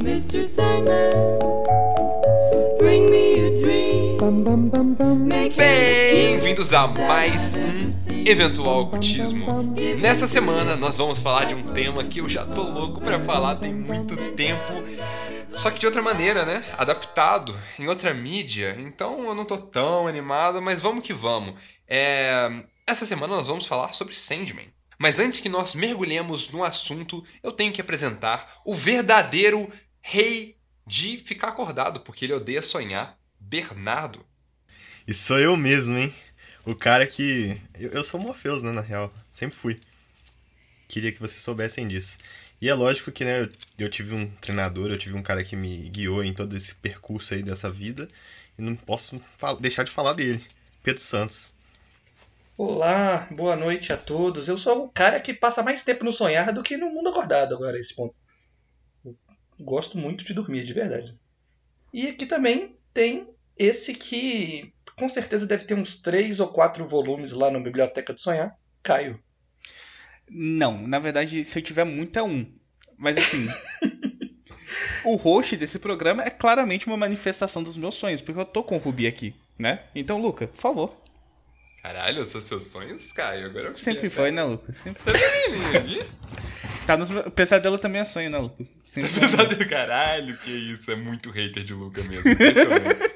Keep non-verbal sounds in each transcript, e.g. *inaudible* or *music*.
Mr. Sandman, bring me a dream. Bem-vindos a mais um eventual ocultismo. Nessa semana nós vamos falar de um tema que eu já tô louco pra falar tem muito tempo. Só que de outra maneira, né? Adaptado em outra mídia. Então eu não tô tão animado, mas vamos que vamos. É... Essa semana nós vamos falar sobre Sandman. Mas antes que nós mergulhemos no assunto, eu tenho que apresentar o verdadeiro rei de ficar acordado, porque ele odeia sonhar, Bernardo. E sou eu mesmo, hein? O cara que. Eu, sou Morpheus, né, na real. Sempre fui. Queria que vocês soubessem disso. E é lógico que, né, eu, eu tive um treinador, eu tive um cara que me guiou em todo esse percurso aí dessa vida. E não posso deixar de falar dele. Pedro Santos. Olá, boa noite a todos. Eu sou o cara que passa mais tempo no sonhar do que no mundo acordado agora, esse ponto. Eu gosto muito de dormir, de verdade. E aqui também tem esse que com certeza deve ter uns três ou quatro volumes lá na Biblioteca do Sonhar. Caio. Não, na verdade, se eu tiver muito é um. Mas assim. *laughs* o host desse programa é claramente uma manifestação dos meus sonhos, porque eu tô com o Rubi aqui, né? Então, Luca, por favor. Caralho, são seus sonhos, Caio? Agora eu Sempre foi, né, Luca? Sempre foi. Tá Tá nos meus... Pesadelo também é sonho, né, Luca? Sempre *laughs* foi. Pesadelo, caralho, que isso. É muito hater de Luca mesmo. Impressionante. *laughs*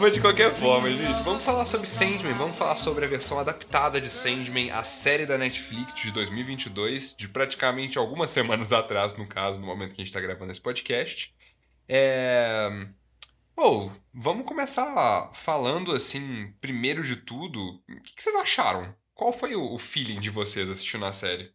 Mas de qualquer forma, gente, vamos falar sobre Sandman, vamos falar sobre a versão adaptada de Sandman, a série da Netflix de 2022, de praticamente algumas semanas atrás, no caso, no momento que a gente tá gravando esse podcast. É... Ou, vamos começar falando assim, primeiro de tudo, o que vocês acharam? Qual foi o o feeling de vocês assistindo a série?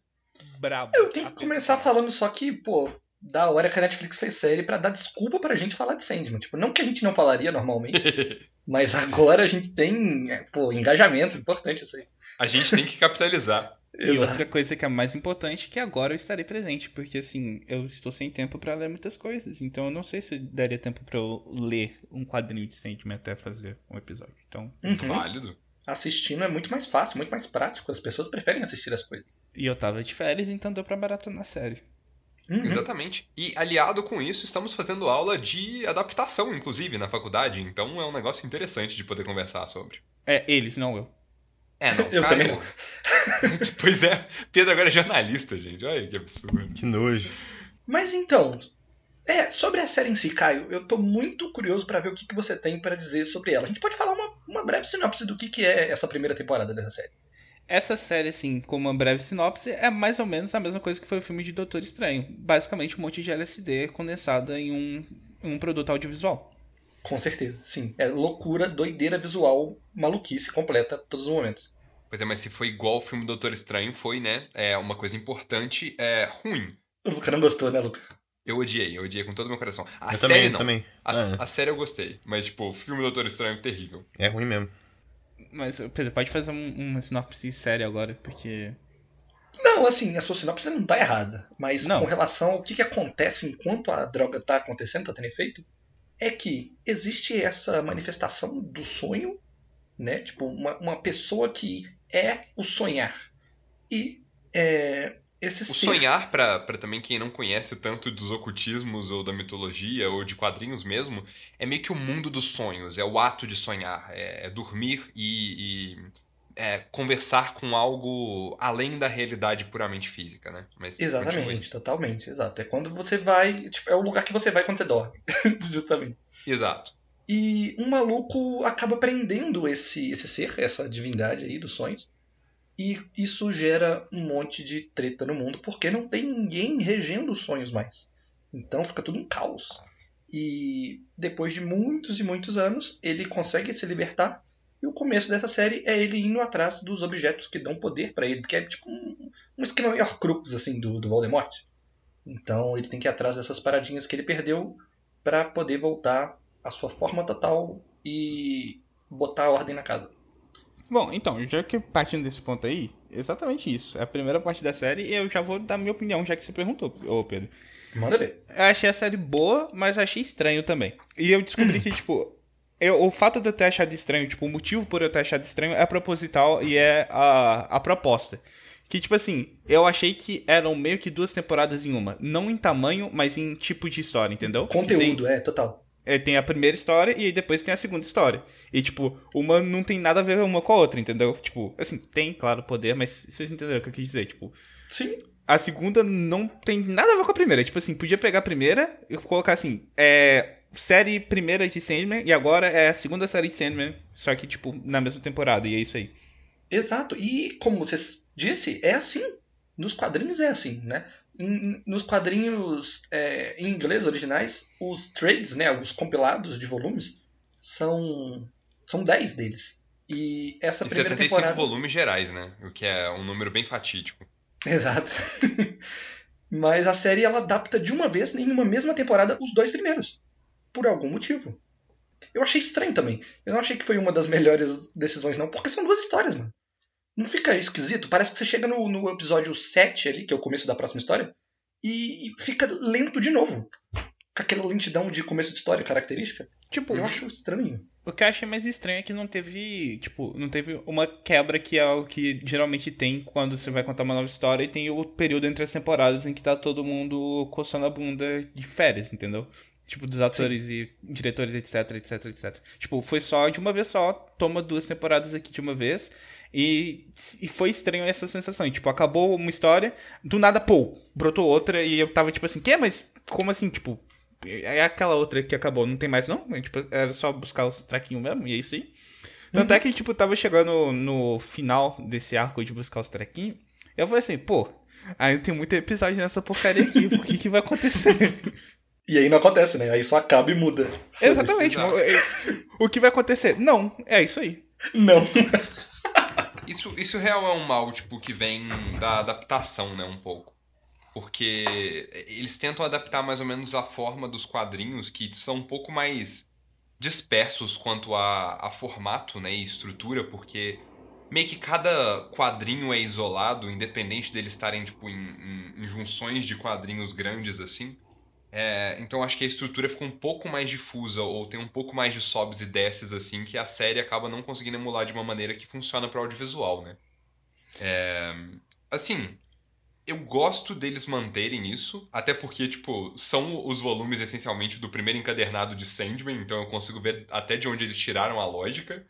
Brabo. Eu tenho que começar falando só que, pô, da hora que a Netflix fez série pra dar desculpa pra gente falar de Sandman. Tipo, não que a gente não falaria normalmente, *laughs* mas agora a gente tem, é, pô, engajamento, importante isso aí. A gente tem que capitalizar. *laughs* E outra coisa que é mais importante é que agora eu estarei presente, porque assim, eu estou sem tempo pra ler muitas coisas, então eu não sei se daria tempo pra eu ler um quadrinho de Sandman até fazer um episódio. Então, Uhum. Válido. Assistindo é muito mais fácil, muito mais prático. As pessoas preferem assistir as coisas. e eu tava de férias, então deu pra maratonar a série. Uhum. Exatamente. E aliado com isso, estamos fazendo aula de adaptação, inclusive, na faculdade. Então é um negócio interessante de poder conversar sobre. É, eles, não eu. É, não, Eu Caio- também não. *laughs* pois é, Pedro agora é jornalista, gente. Olha que absurdo. Que nojo. Mas então, é, sobre a série em si, Caio, eu tô muito curioso pra ver o que, que você tem pra dizer sobre ela. A gente pode falar uma, uma breve sinopse do que, que é essa primeira temporada dessa série. Essa série, assim, como uma breve sinopse, é mais ou menos a mesma coisa que foi o filme de Doutor Estranho. Basicamente, um monte de LSD condensada em um, em um produto audiovisual. Com certeza, sim. É loucura, doideira visual, maluquice completa a todos os momentos. Pois é, mas se foi igual o filme Doutor Estranho, foi, né? É uma coisa importante, é ruim. O Luca não gostou, né, Luca? Eu odiei, eu odiei com todo o meu coração. A eu série também, não. também. A, Ah, a série eu gostei, mas, tipo, o filme Doutor Estranho é terrível. é ruim mesmo. Mas, Pedro, pode fazer um- uma sinopse séria agora, porque. Não, assim, a sua sinopse não tá errada. Mas Não. com relação ao que, que acontece enquanto a droga tá acontecendo, tá tendo efeito, é que existe essa manifestação do sonho, né? Tipo, uma, uma pessoa que é o sonhar. E é, esse O sonhar, pra, pra também quem não conhece tanto dos ocultismos ou da mitologia ou de quadrinhos mesmo, é meio que o mundo dos sonhos, é o ato de sonhar, é, é dormir e, e, é, conversar com algo além da realidade puramente física, né? Mas. Exatamente, totalmente, exato. É quando você vai. Tipo, é o lugar que você vai quando você dorme. *laughs* Justamente. Exato. E um maluco acaba prendendo esse, esse ser, essa divindade aí dos sonhos. E isso gera um monte de treta no mundo, porque não tem ninguém regendo os sonhos mais. Então fica tudo um caos. E depois de muitos e muitos anos, ele consegue se libertar. E o começo dessa série é ele indo atrás dos objetos que dão poder pra ele, porque é tipo um, um esquema meio Horcrux, assim, do, do Voldemort. Então ele tem que ir atrás dessas paradinhas que ele perdeu pra poder voltar à sua forma total e botar a ordem na casa. Bom, então, já que partindo desse ponto aí, exatamente isso. É a primeira parte da série e eu já vou dar minha opinião, já que você perguntou, ô Pedro. Manda ver. Eu achei a série boa, mas achei estranho também. E eu descobri que, tipo, eu, o fato de eu ter achado estranho, tipo, o motivo por eu ter achado estranho é proposital e é a, a proposta. Que, tipo assim, eu achei que eram meio que duas temporadas em uma. Não em tamanho, mas em tipo de história, entendeu? Conteúdo, é, total. É, tem a primeira história e aí depois tem a segunda história. E, tipo, uma não tem nada a ver uma com a outra, entendeu? Tipo, assim, tem, claro, poder, mas vocês entenderam o que eu quis dizer. Tipo, Sim. a segunda não tem nada a ver com a primeira. Tipo assim, podia pegar a primeira e colocar assim, é. Série primeira de Sandman e agora é a segunda série de Sandman, só que, tipo, na mesma temporada, e é isso aí. Exato. E como você disse, é assim. Nos quadrinhos é assim, né? Em- nos quadrinhos é, em inglês originais, os trades, né, os compilados de volumes, são são 10 deles. E essa E primeira 75 temporada. volumes gerais, né? O que é um número bem fatídico. Exato. *laughs* Mas a série ela adapta de uma vez em uma mesma temporada os dois primeiros. Por algum motivo. Eu achei estranho também. Eu não achei que foi uma das melhores decisões, não, porque são duas histórias, mano. Não fica esquisito? Parece que você chega no, no episódio 7 ali, que é o começo da próxima história, e, e fica lento de novo. Com aquela lentidão de começo de história característica. Tipo, Eu acho estranho. o que eu achei mais estranho é que não teve, tipo, não teve uma quebra que é o que geralmente tem quando você vai contar uma nova história e tem o período entre as temporadas em que tá todo mundo coçando a bunda de férias, entendeu? Tipo, dos atores e diretores, etc, etc, etc. Tipo, foi só de uma vez só, toma duas temporadas aqui de uma vez. E, e foi estranho essa sensação. E, tipo, acabou uma história, do nada, pô, brotou outra, e eu tava tipo assim, que? Mas como assim? Tipo, é aquela outra que acabou, não tem mais não? É, Tipo, era só buscar os traquinhos mesmo, e é isso aí. Tanto é que, tipo, tava chegando no final desse arco de buscar os trequinhos. Eu falei assim, pô, ainda tem muito episódio nessa porcaria aqui, o que, que vai acontecer? *laughs* E aí não acontece, né? Aí só acaba e muda. Exatamente. Exato. O que vai acontecer? Não, é isso aí. Não. *laughs* Isso, isso real é um mal, tipo, que vem da adaptação, né, um pouco. Porque eles tentam adaptar mais ou menos a forma dos quadrinhos, que são um pouco mais dispersos quanto a, a formato, né, e estrutura, porque meio que cada quadrinho é isolado, independente deles estarem, tipo, em, em- em junções de quadrinhos grandes, assim. É, então acho que a estrutura fica um pouco mais difusa, ou tem um pouco mais de sobes e desces, assim, que a série acaba não conseguindo emular de uma maneira que funciona para audiovisual, né? É, assim, eu gosto deles manterem isso, até porque, tipo, são os volumes essencialmente do primeiro encadernado de Sandman, então eu consigo ver até de onde eles tiraram a lógica.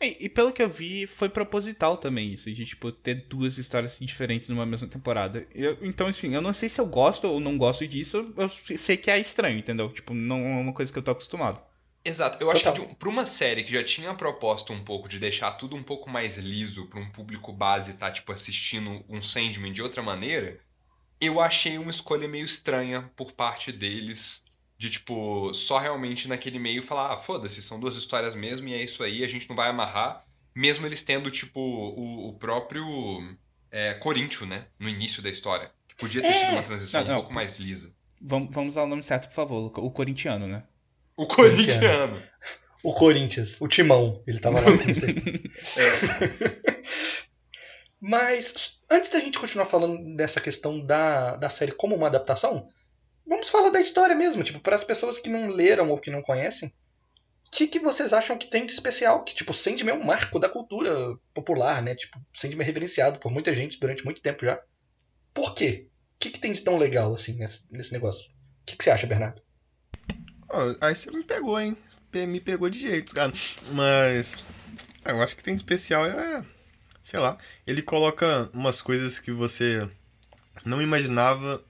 E, e pelo que eu vi, foi proposital também isso, de, tipo, ter duas histórias diferentes numa mesma temporada. Eu- então, enfim, eu não sei se eu gosto ou não gosto disso, eu sei que é estranho, entendeu? Tipo, não é uma coisa que eu tô acostumado. Exato, eu acho Total. que de pra uma série que já tinha a proposta um pouco de deixar tudo um pouco mais liso pra um público base tá, tipo, assistindo um Sandman de outra maneira, eu achei uma escolha meio estranha por parte deles de, tipo, só realmente naquele meio falar, ah, foda-se, são duas histórias mesmo e é isso aí, a gente não vai amarrar, mesmo eles tendo, tipo, o, o próprio é, Coríntio, né, no início da história. Que podia ter sido uma transição Não, não. um pouco mais lisa. Vamos, vamos usar o nome certo, por favor. O corintiano, né? O corintiano. O Corinthians, o Timão, ele tava lá história. *laughs* Mas, antes da gente continuar falando dessa questão da, da série como uma adaptação, vamos falar da história mesmo, tipo, para as pessoas que não leram ou que não conhecem, o que, que vocês acham que tem de especial? Que, tipo, Sandman é um marco da cultura popular, né? Tipo, Sandman é reverenciado por muita gente durante muito tempo já. Por quê? O que, que tem de tão legal, assim, nesse, nesse negócio? O que, que você acha, Bernardo? Ó, aí você me pegou, hein? Me pegou de jeito, cara. Mas. Eu acho que tem de especial é. Sei lá. Ele coloca umas coisas que você não imaginava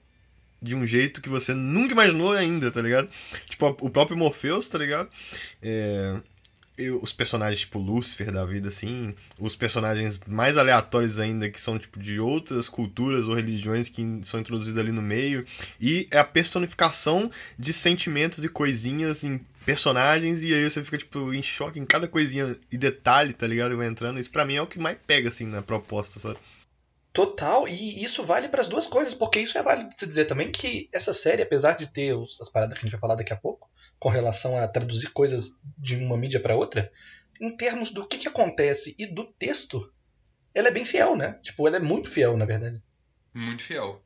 de um jeito que você nunca imaginou ainda, tá ligado? Tipo, o próprio Morpheus, tá ligado? É, os personagens tipo Lúcifer da vida, assim, os personagens mais aleatórios ainda, que são tipo de outras culturas ou religiões que são introduzidos ali no meio, e é a personificação de sentimentos e coisinhas em personagens, e aí você fica tipo em choque em cada coisinha e detalhe, tá ligado? Vai entrando. Isso pra mim é o que mais pega, assim, na proposta, sabe? Total, e isso vale para as duas coisas, porque isso é válido se dizer também que essa série, apesar de ter os- as paradas que a gente vai falar daqui a pouco, com relação a traduzir coisas de uma mídia para outra, em termos do que, que acontece e do texto, ela é bem fiel, né? Tipo, ela é muito fiel, na verdade. Muito fiel.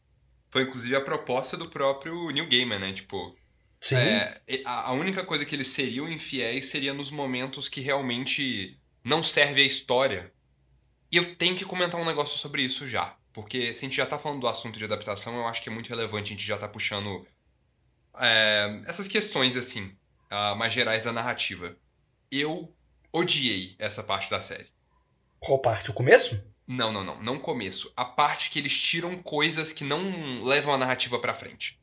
Foi inclusive a proposta do próprio Neil Gaiman, né? Tipo, Sim. é, a a única coisa que eles seriam infiéis seria nos momentos que realmente não serve a história. E eu tenho que comentar um negócio sobre isso já. Porque se a gente já tá falando do assunto de adaptação, eu acho que é muito relevante a gente já tá puxando é, essas questões, assim, ah, mais gerais da narrativa. Eu odiei essa parte da série. Qual parte? O começo? Não, não, não. Não começo. A parte que eles tiram coisas que não levam a narrativa pra frente.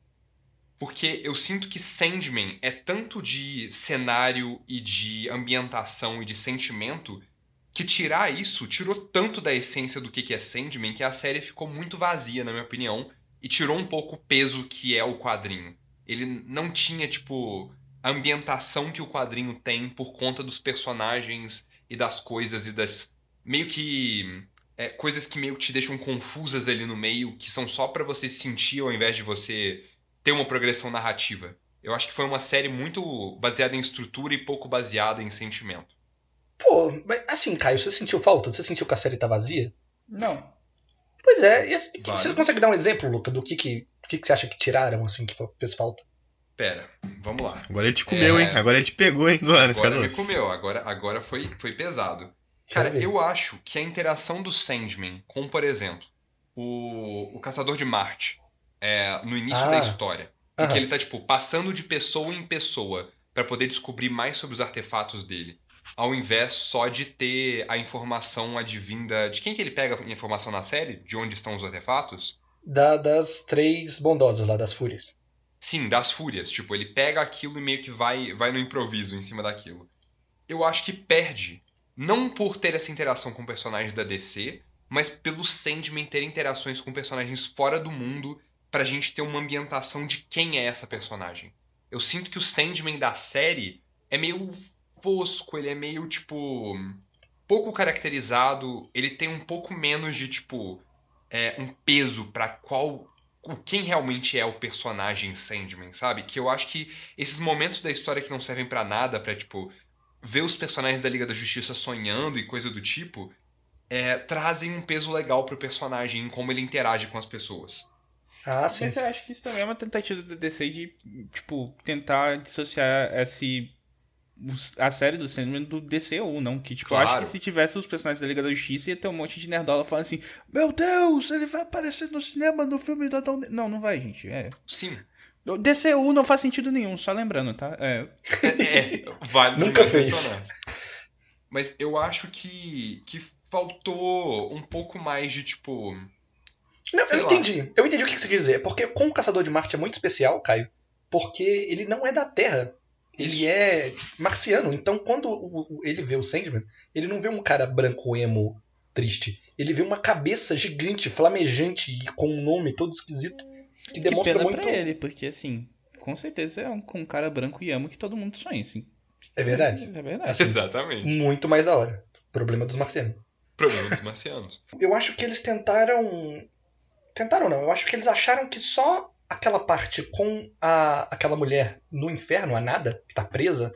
Porque eu sinto que Sandman é tanto de cenário e de ambientação e de sentimento que tirar isso tirou tanto da essência do que é Sandman que a série ficou muito vazia, na minha opinião, e tirou um pouco o peso que é o quadrinho. Ele não tinha, tipo, a ambientação que o quadrinho tem por conta dos personagens e das coisas e das. meio que. é, coisas que meio que te deixam confusas ali no meio, que são só pra você sentir ao invés de você ter uma progressão narrativa. Eu acho que foi uma série muito baseada em estrutura e pouco baseada em sentimento. Pô, mas assim, Caio, você sentiu falta? Você sentiu que a série tá vazia? Não. Pois é, e assim, Vale. você consegue dar um exemplo, Luca, do que que, do que que você acha que tiraram, assim, que fez falta? Pera, vamos lá. Agora ele te comeu, É. hein? Agora ele te pegou, hein, Zoana, Agora me comeu, agora, agora foi, foi pesado. Cara, eu ver. acho que a interação do Sandman com, por exemplo, o, o Caçador de Marte, é, no início Ah. da história, em que ele tá, tipo, passando de pessoa em pessoa pra poder descobrir mais sobre os artefatos dele, ao invés só de ter a informação advinda... De quem que ele pega a informação na série? De onde estão os artefatos? Da- das três bondosas lá, das fúrias. Sim, das fúrias. Tipo, ele pega aquilo e meio que vai, vai no improviso em cima daquilo. Eu acho que perde. Não por ter essa interação com personagens da DC, mas pelo Sandman ter interações com personagens fora do mundo pra gente ter uma ambientação de quem é essa personagem. Eu sinto que o Sandman da série é meio fosco, ele é meio, tipo. pouco caracterizado, ele tem um pouco menos de, tipo. é, um peso pra qual o quem realmente é o personagem Sandman, sabe? Que eu acho que esses momentos da história que não servem pra nada, pra tipo ver os personagens da Liga da Justiça sonhando e coisa do tipo, é, trazem um peso legal pro personagem em como ele interage com as pessoas. Ah, sim. Mas eu acho que isso também é uma tentativa da DC de, tipo, tentar dissociar esse. A série do Sandman do DCU, não? Que, tipo, eu acho Claro. que se tivesse os personagens da Liga da Justiça, ia ter um monte de nerdola falando assim: Meu Deus, ele vai aparecer no cinema no filme da Adão. Não, não vai, gente. É. Sim. O DCU não faz sentido nenhum, só lembrando, tá? É. É, vale Nunca fez. Mas eu acho que, que faltou um pouco mais de, tipo... Não, eu lá. entendi. Eu entendi o que você quis dizer. Porque com o Caçador de Marte é muito especial, Caio. Porque ele não é da Terra. Ele Isso. é marciano. Então, quando o- o- ele vê o Sandman, ele não vê um cara branco emo triste. Ele vê uma cabeça gigante, flamejante e com um nome todo esquisito. Que Que demonstra pena muito. pra ele, porque, assim, com certeza é um, com um cara branco e amo que todo mundo sonha, assim. É verdade. É verdade. Assim, *laughs* Exatamente. muito mais da hora. Problema dos marcianos. Problema dos marcianos. Eu acho que eles tentaram. Tentaram não, eu acho que eles acharam que só aquela parte com a, aquela mulher no inferno, a nada, que tá presa,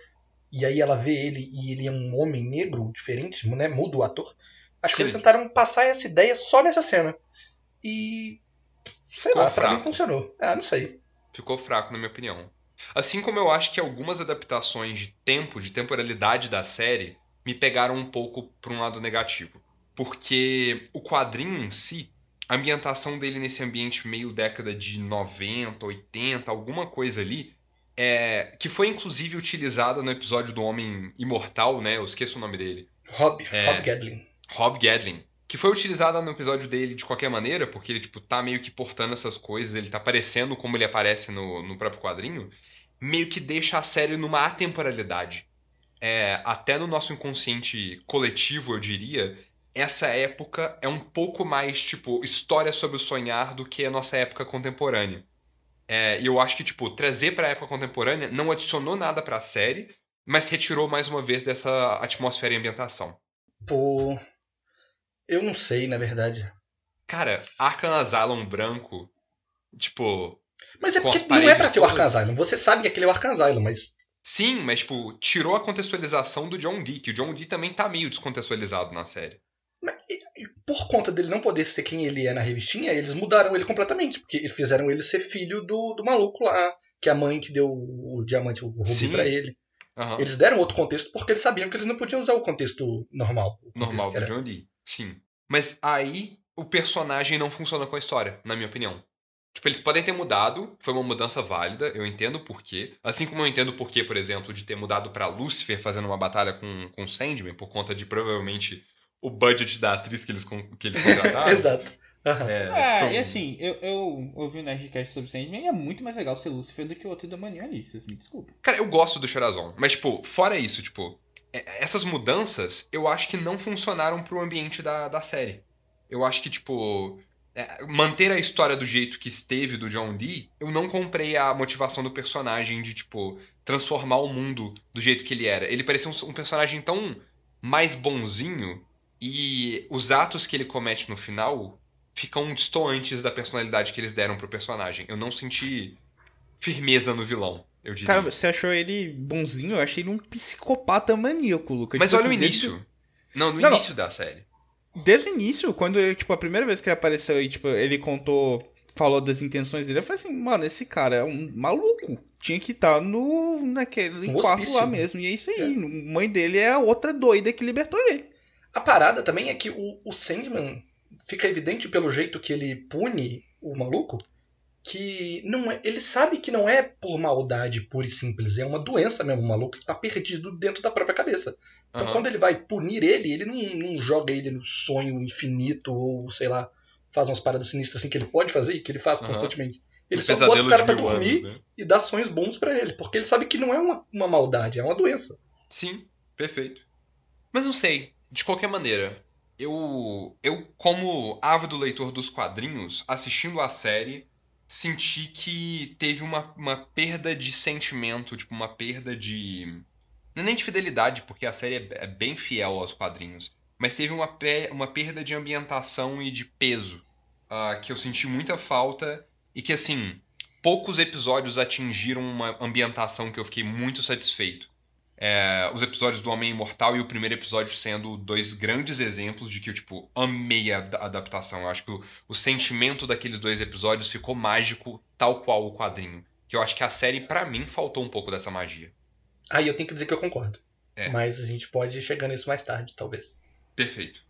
e aí ela vê ele e ele é um homem negro diferente, né? Muda o ator. Acho que Sim. eles tentaram passar essa ideia só nessa cena. E. Sei Ficou lá, pra mim fraco. funcionou. Ah, não sei. Ficou fraco, na minha opinião. Assim como eu acho que algumas adaptações de tempo, de temporalidade da série, me pegaram um pouco para um lado negativo. Porque o quadrinho em si, a ambientação dele nesse ambiente meio década de 90, 80, alguma coisa ali, é, que foi inclusive utilizada no episódio do Homem Imortal, né? Eu esqueço o nome dele. Rob, É. Rob Gadlin. Rob Gadlin. Que foi utilizada no episódio dele de qualquer maneira, porque ele, tipo, tá meio que portando essas coisas, ele tá aparecendo como ele aparece no, no próprio quadrinho, meio que deixa a série numa atemporalidade. É, até no nosso inconsciente coletivo, eu diria, essa época é um pouco mais, tipo, história sobre o sonhar do que a nossa época contemporânea. É, e eu acho que, tipo, trazer pra época contemporânea não adicionou nada pra série, mas retirou mais uma vez dessa atmosfera e ambientação. Pô. Eu não sei, na verdade. Cara, Arkham Asylum branco, tipo, Mas é porque não é pra ser o Arkham. Asylum. Você sabe que aquele é o Arkham Asylum, mas sim, mas tipo, tirou a contextualização do John Dee, que o John Dee também tá meio descontextualizado na série. Por conta dele não poder ser quem ele é na revistinha, eles mudaram ele completamente. Porque fizeram ele ser filho do, do maluco lá, que é a mãe que deu o diamante, o rubi pra ele. Aham. Eles deram outro contexto porque eles sabiam que eles não podiam usar o contexto normal. O Normal do John Dee. Sim. Mas aí o personagem não funciona com a história, na minha opinião. Tipo, eles podem ter mudado, foi uma mudança válida, eu entendo o porquê. Assim como eu entendo o porquê, por exemplo, de ter mudado pra Lucifer fazendo uma batalha com, com Sandman, por conta de provavelmente o budget da atriz que eles, con- que eles contrataram. *laughs* Exato. Aham. É, foi e assim, eu, eu ouvi o Nerdcast sobre Sandman e é muito mais legal ser Lucifer do que o outro da Mania ali, vocês me desculpem. Cara, eu gosto do Chorazon, mas, tipo, fora isso, tipo, é- essas mudanças eu acho que não funcionaram pro ambiente da, da série. Eu acho que, tipo, é, manter a história do jeito que esteve do John Dee, eu não comprei a motivação do personagem de, tipo, transformar o mundo do jeito que ele era. Ele parecia um, um personagem tão mais bonzinho e os atos que ele comete no final ficam distantes da personalidade que eles deram pro personagem. Eu não senti firmeza no vilão, eu diria. Cara, você achou ele bonzinho? Eu achei ele um psicopata maníaco, Lucas. Mas Tipo olha o assim, desde- início. Não, no Não, não. início da série. Desde o início, quando eu, tipo, a primeira vez que ele apareceu e, tipo, ele contou, falou das intenções dele, eu falei assim, mano, esse cara é um maluco. Tinha que estar no, naquele No quarto lá mesmo. E é isso aí. É. Mãe dele é a outra doida que libertou ele. A parada também é que o, o Sandman fica evidente pelo jeito que ele pune o maluco que não é, ele sabe que não é por maldade pura e simples, é uma doença mesmo, o maluco que tá perdido dentro da própria cabeça. Então Aham. quando ele vai punir ele, ele não, não joga ele no sonho infinito ou sei lá, faz umas paradas sinistras assim que ele pode fazer e que ele faz Aham. constantemente. Ele só bota o cara pra dormir anos, né? e dá sonhos bons pra ele, porque ele sabe que não é uma, uma maldade, é uma doença. Sim, perfeito. Mas não sei, de qualquer maneira, eu, eu como ávido leitor dos quadrinhos, assistindo a série, senti que teve uma, uma perda de sentimento, tipo, uma perda de. Não é nem de fidelidade, porque a série é, é bem fiel aos quadrinhos. Mas teve uma, pe- uma perda de ambientação e de peso. ah, que eu senti muita falta. E que, assim, poucos episódios atingiram uma ambientação que eu fiquei muito satisfeito. É, os episódios do Homem Imortal e o primeiro episódio sendo dois grandes exemplos de que eu, tipo, amei a ad- adaptação. Eu acho que o, o sentimento daqueles dois episódios ficou mágico, tal qual o quadrinho. Que eu acho que a série, pra mim, faltou um pouco dessa magia. Aí eu tenho que dizer que eu concordo. É. Mas a gente pode chegar nisso mais tarde, talvez. Perfeito.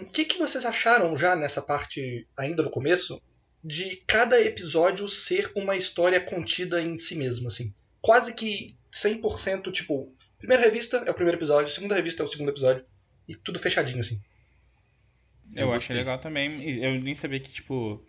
O que, que vocês acharam já nessa parte, ainda no começo, de cada episódio ser uma história contida em si mesmo, assim? Quase que 100%, tipo, primeira revista é o primeiro episódio, segunda revista é o segundo episódio, e tudo fechadinho, assim. Eu, Eu achei legal também. Eu nem sabia que, tipo.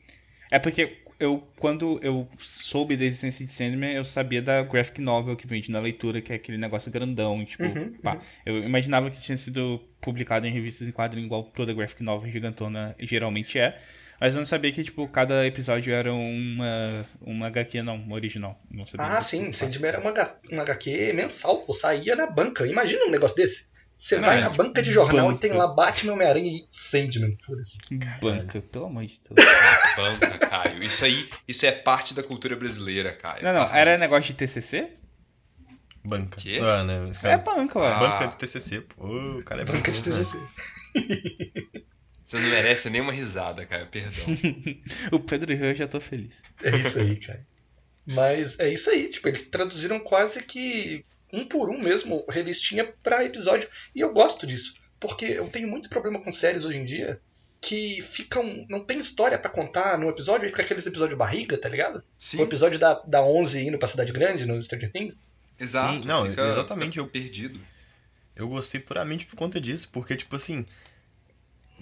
É porque eu, quando eu soube da existência de Sandman, eu sabia da graphic novel que vende na leitura, que é aquele negócio grandão, tipo, Uhum, pá. Eu imaginava que tinha sido publicado em revistas em quadrinho, igual toda graphic novel gigantona geralmente é. Mas eu não sabia que, tipo, cada episódio era uma, uma HQ, não, uma original. Não sabia Ah, sim, Sandman era uma, uma HQ mensal, pô, saía na banca. Imagina um negócio desse. Você Não, vai é, na tipo, banca de jornal banca. e tem lá Batman, Homem-Aranha e Sandman, foda-se. Banca, pelo amor de Deus. *laughs* Banca, Caio. Isso aí, isso é parte da cultura brasileira, Caio. Não, não, Ah, era negócio de TCC? Banca. Quê? Ah, né? Esse É cara... banca, ué. Ah. Banca de TCC, pô. O cara é Banca de burro, né? TCC. *laughs* Você não merece nenhuma risada, Caio, perdão. *laughs* O Pedro Rio eu já tô feliz. É isso aí, cara. Mas é isso aí, tipo, eles traduziram quase que um por um mesmo, revistinha pra episódio. E eu gosto disso, porque eu tenho muito problema com séries hoje em dia que ficam. não tem história pra contar no episódio, e fica aqueles episódios barriga, tá ligado? Sim, O episódio da, da 11 indo pra Cidade Grande no Stranger Things. exato. Sim, não, fica- exatamente, fica eu- perdido. Eu gostei puramente por conta disso, porque, tipo assim.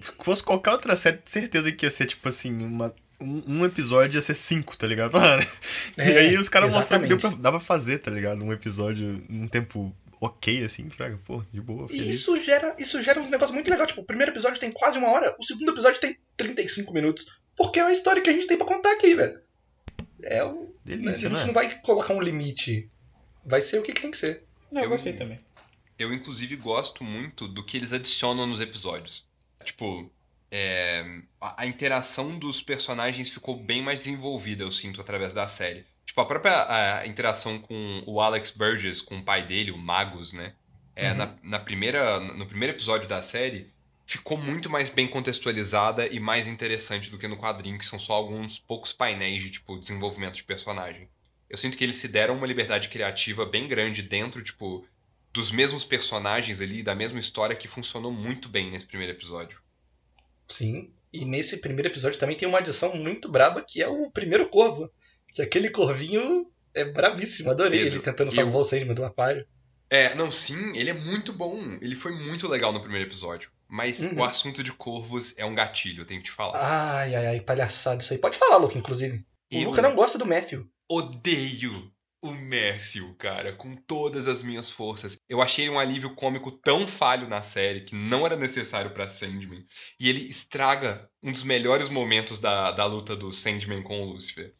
Se fosse qualquer outra série, certeza que ia ser, tipo assim, uma, um, um episódio ia ser cinco, tá ligado? *laughs* e É, aí os caras mostraram que deu pra, dava pra fazer, tá ligado? Um episódio num tempo ok, assim, fraga, pô, de boa, E feliz. isso gera, isso gera uns negócios muito legais. Tipo, o primeiro episódio tem quase uma hora, o segundo episódio tem 35 minutos. Porque é uma história que a gente tem pra contar aqui, velho. É o. Delícia, a gente né? não vai colocar um limite. Vai ser o que que tem que ser. Não, Eu- gostei também. Eu, inclusive, gosto muito do que eles adicionam nos episódios. Tipo, é, a, a interação dos personagens ficou bem mais desenvolvida, eu sinto, através da série. Tipo, a própria a interação com o Alex Burgess, com o pai dele, o Magus, né? É, Uhum. na, na primeira, no primeiro episódio da série, ficou muito mais bem contextualizada e mais interessante do que no quadrinho, que são só alguns poucos painéis de tipo desenvolvimento de personagem. Eu sinto que eles se deram uma liberdade criativa bem grande dentro, tipo, dos mesmos personagens ali, da mesma história que funcionou muito bem nesse primeiro episódio. Sim. E nesse primeiro episódio também tem uma adição muito braba que é o primeiro corvo. Que aquele corvinho é brabíssimo. Adorei Pedro, ele tentando eu- salvar o Sandman do aquário. É, não, sim, ele é muito bom. Ele foi muito legal no primeiro episódio. Mas Uhum. o assunto de corvos é um gatilho, eu tenho que te falar. Ai, ai, ai, palhaçada isso aí. Pode falar, Luca, inclusive. O Eu- Luca não gosta do Matthew. odeio o Matthew, cara, com todas as minhas forças. Eu achei ele um alívio cômico tão falho na série que não era necessário pra Sandman. E ele estraga um dos melhores momentos da, da luta do Sandman com o Lucifer.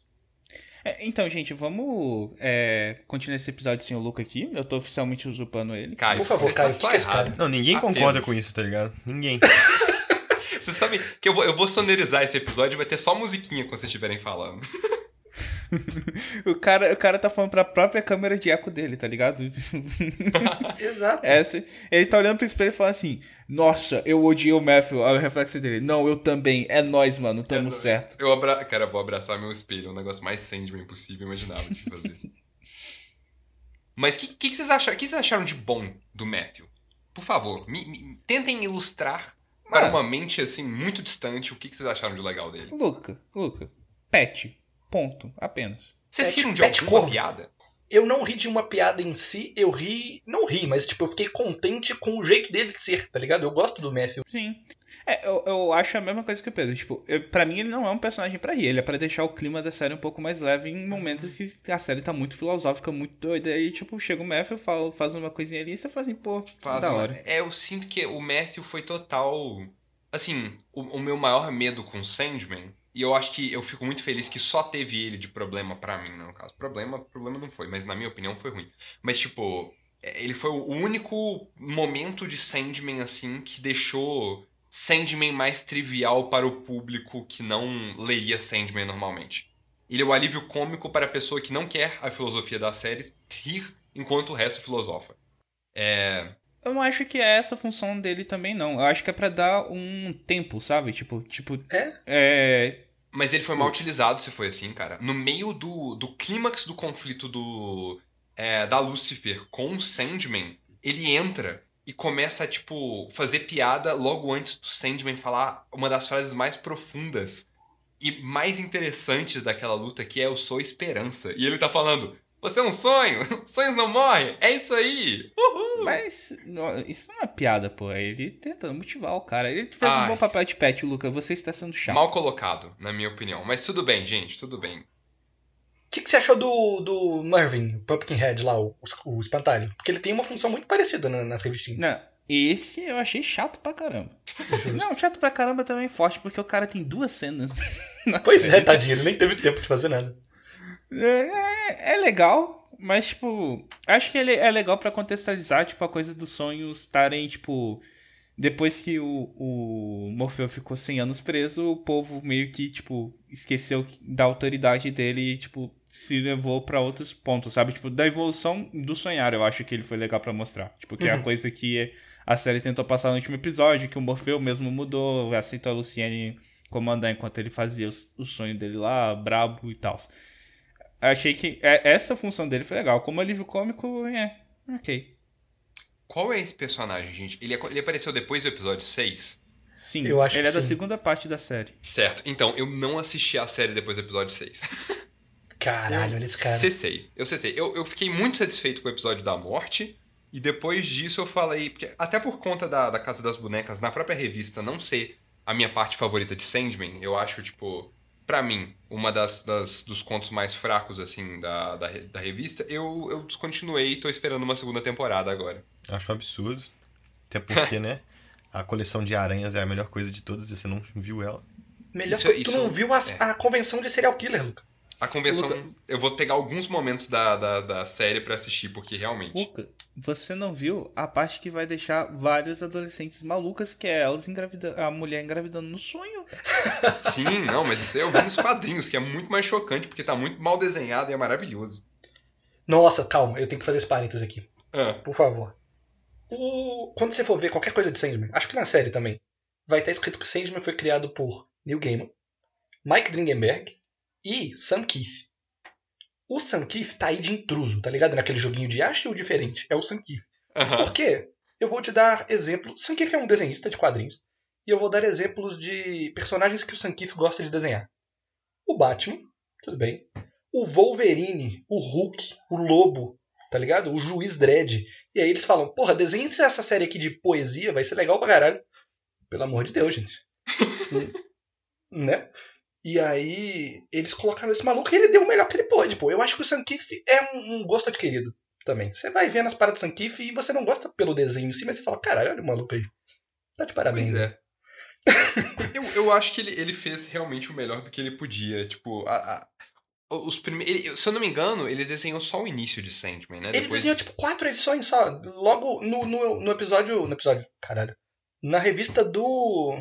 É, então, gente, vamos é, continuar esse episódio sem o Luca aqui. Eu tô oficialmente usurpando ele. Caio, Por favor, você Caio, tá só errado. cara. Não, ninguém Apenas. concorda com isso, tá ligado? Ninguém. *laughs* Você sabe que eu vou, eu vou sonorizar esse episódio e vai ter só musiquinha quando vocês estiverem falando. *laughs* *laughs* O cara, o cara tá falando pra própria câmera de eco dele, tá ligado? *laughs* Exato. Essa, ele tá olhando pro espelho e fala assim: Nossa, eu odiei o Matthew. Aí o reflexo dele: Não, eu também. É nós, mano, tamo certo. Eu abra... Cara, vou abraçar meu espelho. É um negócio mais Sandman possível, imaginável de se fazer. *laughs* Mas o que, que, que vocês acharam? Que vocês acharam de bom do Matthew? Por favor, me- me- tentem ilustrar para Mano. uma mente assim muito distante o que, que vocês acharam de legal dele. Luca, Luca. Pet. Ponto. Apenas. Vocês Pet- riram de pet alguma corvo. piada? Eu não ri de uma piada em si, eu ri. Não ri, mas tipo, eu fiquei contente com o jeito dele de ser, tá ligado? Eu gosto do Matthew. Sim. É, eu, eu acho a mesma coisa que o Pedro. Tipo, eu, pra mim ele não é um personagem pra rir. Ele é pra deixar o clima da série um pouco mais leve em momentos que a série tá muito filosófica, muito doida. Aí, tipo, chega o Matthew, fala, faz uma coisinha ali e você fala assim, pô, Faz da uma- hora. É, eu sinto que o Matthew foi total. Assim, o, o meu maior medo com Sandman, e eu acho que eu fico muito feliz que só teve ele de problema pra mim, né, no caso. Problema, problema não foi, mas na minha opinião foi ruim. Mas, tipo, é, ele foi o único momento de Sandman, assim, que deixou Sandman mais trivial para o público que não leria Sandman normalmente. Ele é o alívio cômico para a pessoa que não quer a filosofia da série rir enquanto o resto filosofa. É. Eu não acho que é essa a função dele também, não. Eu acho que é pra dar um tempo, sabe? Tipo, tipo, É? é. Mas ele foi mal utilizado se foi assim, cara. No meio do, do clímax do conflito do é, da Lucifer com o Sandman, ele entra e começa a, tipo, fazer piada logo antes do Sandman falar uma das frases mais profundas e mais interessantes daquela luta, que é Eu sou esperança. E ele tá falando, você é um sonho, *laughs* sonhos não morrem, é isso aí, uhul. Mas não- isso não é piada, pô. É ele tentando motivar o cara. Ele fez Ai. um bom papel de pet, Luca. Você está sendo chato. Mal colocado, na minha opinião. Mas tudo bem, gente, tudo bem. O que, que você achou do, do Mervyn, o Pumpkinhead lá, o, o espantalho? Porque ele tem uma função muito parecida na- nas revistinhas. Não, esse eu achei chato pra caramba. não, chato pra caramba também é forte, porque o cara tem duas cenas. *laughs* na Pois série. é, tadinho, ele nem teve tempo de fazer nada. É, é legal, mas, tipo, acho que ele é legal pra contextualizar, tipo, a coisa dos sonhos estarem, tipo. Depois que o, o Morfeu ficou 100 anos preso, o povo meio que, tipo, esqueceu da autoridade dele e, tipo, se levou pra outros pontos, sabe? Tipo, da evolução do sonhar, eu acho que ele foi legal pra mostrar. Tipo, que é a Uhum. coisa que a série tentou passar no último episódio, que o Morfeu mesmo mudou, aceitou a Luciane comandar enquanto ele fazia os- o sonho dele lá, brabo e tal. Achei que é- essa função dele foi legal. Como alívio cômico, é. Ok. Qual é esse personagem, gente? Ele, ele apareceu depois do episódio 6? Sim, Eu acho ele que é da sim. segunda parte da série. Certo. Então, eu não assisti a série depois do episódio 6. *laughs* Caralho, olha esse cara. Cessei. Eu cessei. Eu, eu fiquei muito satisfeito com o episódio da morte. E depois disso eu falei. Porque, até por conta da, da Casa das Bonecas, na própria revista, não ser a minha parte favorita de Sandman, eu acho, tipo. Pra mim, uma das, das- dos contos mais fracos, assim, da, da, da revista, eu, eu descontinuei e tô esperando uma segunda temporada agora. Acho um absurdo. Até porque, né? A coleção de aranhas é a melhor coisa de todas e você não viu ela. Melhor Isso- que tu isso- não viu a, é. a convenção de serial killer, Luca. A convenção. Luca- Eu vou pegar alguns momentos da, da, da série pra assistir, porque realmente. Luca, você não viu a parte que vai deixar vários adolescentes malucas, que é elas engravidando, a mulher engravidando no sonho. *laughs* Sim, não, mas isso aí eu vi nos quadrinhos, que é muito mais chocante, porque tá muito mal desenhado e é maravilhoso. Nossa, calma, eu tenho que fazer esse parênteses aqui. Ah, Por favor. O... Quando você for ver qualquer coisa de Sandman, acho que na série também, vai estar escrito que Sandman foi criado por Neil Gaiman, Mike Dringenberg e Sam Keith. O Sam Keith tá aí de intruso, tá ligado? Naquele joguinho de ache ou diferente. É o Sam Keith. Aham. Por quê? Eu vou te dar exemplo. Sam Keith é um desenhista de quadrinhos. E eu vou dar exemplos de personagens que o Sam Keith gosta de desenhar. O Batman, tudo bem. O Wolverine, o Hulk, o Lobo, tá ligado? O Juiz Dredd. E aí eles falam, porra, desenhe essa série aqui de poesia, vai ser legal pra caralho. Pelo amor de Deus, gente. *laughs* né? E aí eles colocaram esse maluco e ele deu o melhor que ele pôde, pô. Eu acho que o Sam Keith é um, um gosto adquirido também. Você vai vendo as paradas do Sam Keith e você não gosta pelo desenho em si, mas você fala, caralho, olha o maluco aí. Tá de parabéns. Pois é. *laughs* eu, eu acho que ele, ele fez realmente o melhor do que ele podia. Tipo, a, a- os primeiros. Se eu não me engano, ele desenhou só o início de Sandman, né? Ele Depois... desenhou, tipo, quatro edições só. Logo no, no, no episódio. No episódio, caralho. Na revista do.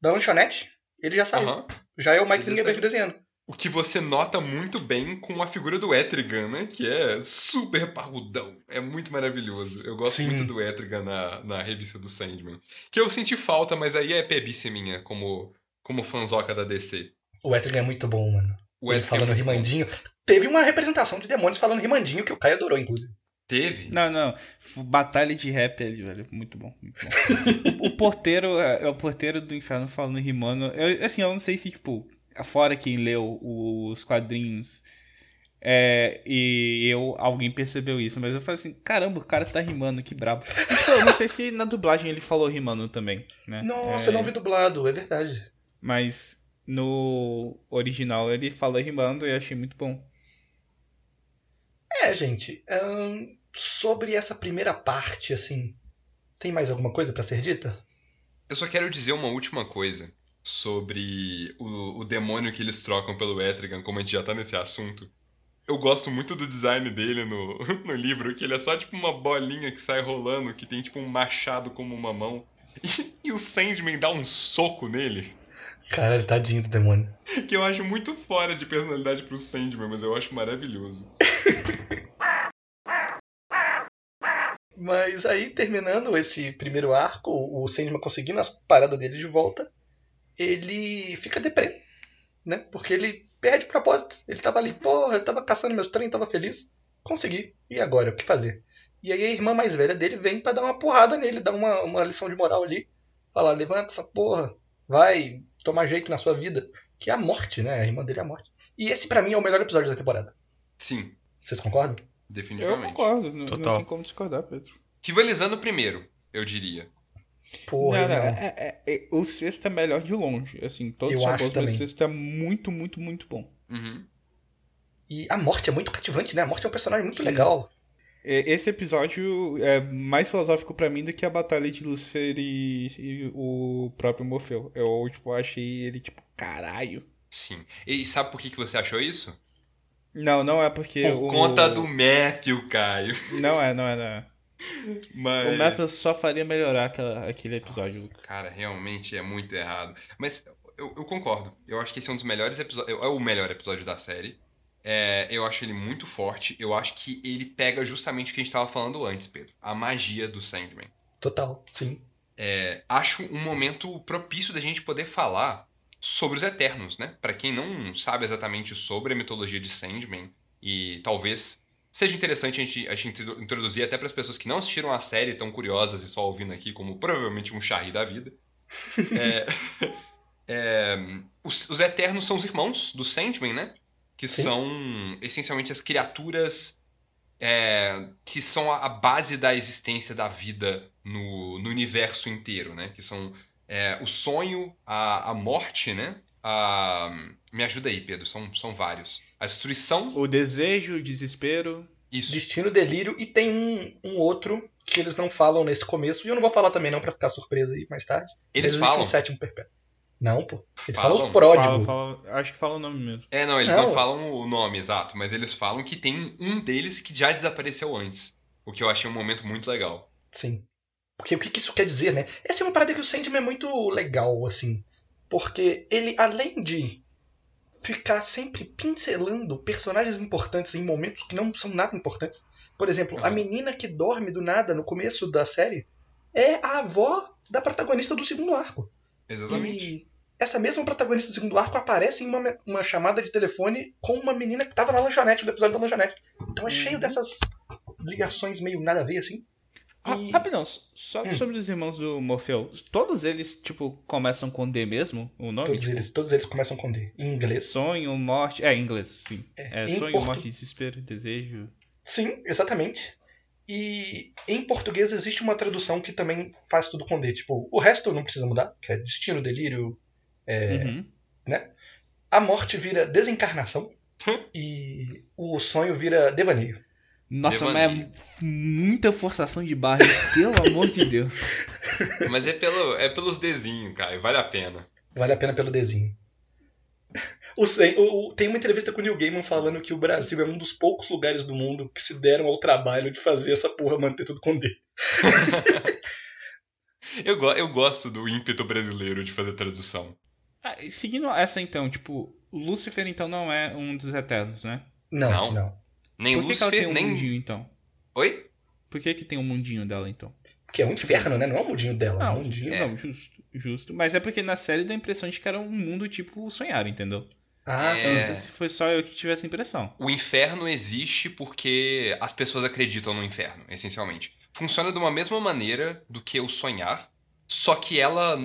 Da Lanchonete, ele já saiu. Aham. Já é o Mike saiu. desenhando. O que você nota muito bem com a figura do Etrigan, né? Que é super parrudão. É muito maravilhoso. Eu gosto Sim. muito do Etrigan na, na revista do Sandman. Que eu senti falta, mas aí é pebice minha, como, como fanzoca da DC. O Etrigan é muito bom, mano. O ele é falando bom. rimandinho. Teve uma representação de demônios falando rimandinho que o Caio adorou, inclusive. Teve? Não, não. Batalha de rap ali, velho. Muito bom, muito bom. o porteiro, é é o porteiro do inferno falando rimando. Eu, assim, eu não sei se, tipo, fora quem leu os quadrinhos é, e eu, alguém percebeu isso, mas eu falei assim, caramba, o cara tá rimando, que brabo. E, tipo, eu não sei se na dublagem ele falou rimando também, né? Nossa, É, eu não vi dublado, é verdade. Mas no original ele fala rimando e eu achei muito bom. É, gente. ahn, sobre essa primeira parte, assim. Tem mais alguma coisa pra ser dita? Eu só quero dizer uma última coisa sobre o, o demônio que eles trocam pelo Etrigan, como a gente já tá nesse assunto. Eu gosto muito do design dele no, *laughs* no livro, que ele é só tipo uma bolinha que sai rolando, que tem tipo um machado como uma mão. *laughs* E, e o Sandman dá um soco nele, Caralho, tadinho do demônio. *laughs* que eu acho muito fora de personalidade pro Sandman, mas eu acho maravilhoso. Mas aí, terminando esse primeiro arco, o Sandman conseguindo as paradas dele de volta, ele fica deprê, né? Porque ele perde o propósito. Ele tava ali, porra, eu tava caçando meus trem, tava feliz. Consegui. E agora, o que fazer? E aí a irmã mais velha dele vem pra dar uma porrada nele, dar uma, uma lição de moral ali. Falar, levanta essa porra, vai tomar jeito na sua vida. Que é a morte, né? A irmã dele é a morte. E esse pra mim é o melhor episódio da temporada. Sim, Vocês concordam? Eu definitivamente. concordo, não, Total. não tem como discordar, Pedro. Rivalizando primeiro, eu diria. Porra, Não, não, é- é- é- o sexto é melhor de longe. Assim, todos Eu acho também. o sexto é muito, muito, muito bom. Uhum. E a morte é muito cativante, né? A morte é um personagem muito Sim. legal. Esse episódio é mais filosófico pra mim do que a batalha de Lúcifer e, e o próprio Morfeu. Eu, tipo, achei ele, tipo, caralho. Sim. E sabe por que, que você achou isso? Não, não é porque Por o... conta do Matthew, Caio. Não é, não é, não é. Mas... O Memphis só faria melhorar aquela- aquele episódio. Nossa, cara, realmente é muito errado. Mas eu, eu concordo. Eu acho que esse é um dos melhores episódios. É o melhor episódio da série. É, eu acho ele muito forte. Eu acho que ele pega justamente o que a gente estava falando antes, Pedro. A magia do Sandman. Total, sim. É, acho um momento propício da gente poder falar sobre os Eternos, né? Pra quem não sabe exatamente sobre a mitologia de Sandman, e talvez seja interessante a gente, a gente introdu- introduzir até para as pessoas que não assistiram a série, tão curiosas e só ouvindo aqui, como provavelmente um charri da vida. *laughs* É, é, os, os Eternos são os irmãos do Sandman, né? Que Sim. são essencialmente as criaturas é, que são a, a base da existência da vida no, no universo inteiro, né? Que são é, o sonho, a, a morte, né? A, me ajuda aí, Pedro, são, são vários. A destruição, O desejo, o desespero. isso. Destino, delírio e tem um, um outro que eles não falam nesse começo. E eu não vou falar também não pra ficar surpresa aí mais tarde. Eles falam. um sétimo perpétuo. Não, pô. Eles Falam? falam os pródigos. Fala, fala- acho que fala o nome mesmo. É, não, eles não. Não. falam o nome exato, mas eles falam que tem um deles que já desapareceu antes. O que eu achei um momento muito legal. Sim. Porque o que que isso quer dizer, né? Essa é uma parada que o Sandman é muito legal, assim. Porque ele, além de ficar sempre pincelando personagens importantes em momentos que não são nada importantes. Por exemplo, a Uhum. menina que dorme do nada no começo da série é a avó da protagonista do segundo arco. Exatamente. E essa mesma protagonista do segundo arco aparece em uma, uma chamada de telefone com uma menina que tava na lanchonete, no episódio da lanchonete. Então é cheio dessas ligações meio nada a ver, assim. Ah, E- rapidão, só Hum. sobre os irmãos do Morfeu. Todos eles, tipo, começam com D mesmo? O nome? Todos Tipo, eles, todos eles começam com D. Em inglês. Sonho, morte. É, em inglês, sim. É, É, sonho, portu- morte, desespero, desejo. Sim, exatamente. E em português existe uma tradução que também faz tudo com D. Tipo, o resto não precisa mudar, que é destino, delírio. É, Uhum. A morte vira desencarnação. e o sonho vira devaneio. Nossa, Devaneio. mas é muita forçação de barra, pelo amor de Deus. Mas é, pelo, é pelos desenhos, Caio. Vale a pena. Vale a pena pelo desenho. O, o- o- tem uma entrevista com o Neil Gaiman falando que o Brasil é um dos poucos lugares do mundo que se deram ao trabalho de fazer essa porra manter tudo com D. *laughs* Eu, go- eu gosto do ímpeto brasileiro de fazer tradução. Ah, seguindo essa então, tipo, o Lúcifer então não é um dos Eternos, né? Não, Não. não. Nem Por que, que ela tem um nem. mundinho então? Oi? Por que que tem um mundinho dela então? Que é um inferno, né? Não é o mundinho dela, é um Não, mundinho. não, justo, justo. Mas é porque na série dá a impressão de que era um mundo tipo sonhar, entendeu? Ah, É. Eu não sim. sei se foi só eu que tive essa impressão. O inferno existe porque as pessoas acreditam no inferno, essencialmente. Funciona de uma mesma maneira do que o sonhar, só que ela,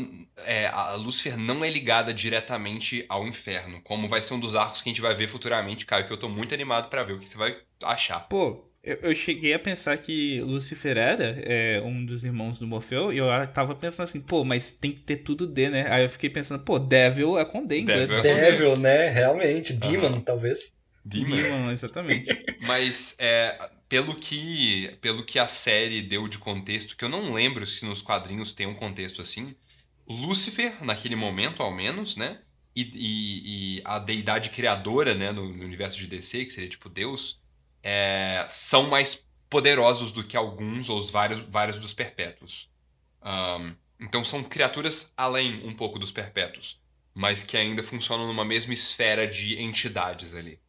é, a Lúcifer não é ligada diretamente ao inferno, como vai ser um dos arcos que a gente vai ver futuramente, Caio, que eu tô muito animado pra ver o que você vai achar. Pô, eu, eu cheguei a pensar que Lucifer era é, um dos irmãos do Morfeu e eu tava pensando assim, pô, mas tem que ter tudo D, né? Aí eu fiquei pensando, pô, Devil é com D em inglês. Devil né? é. Devil, né? Realmente. Demon, Aham. talvez. Demon. Demon, exatamente. *laughs* Mas é, pelo que pelo que a série deu de contexto, que eu não lembro se nos quadrinhos tem um contexto assim, Lúcifer, naquele momento ao menos, né? E, e- e a deidade criadora, né, no, no universo de DC, que seria tipo Deus, é, são mais poderosos do que alguns ou os vários, vários dos perpétuos. Ahn, então são criaturas além um pouco dos perpétuos, mas que ainda funcionam numa mesma esfera de entidades ali.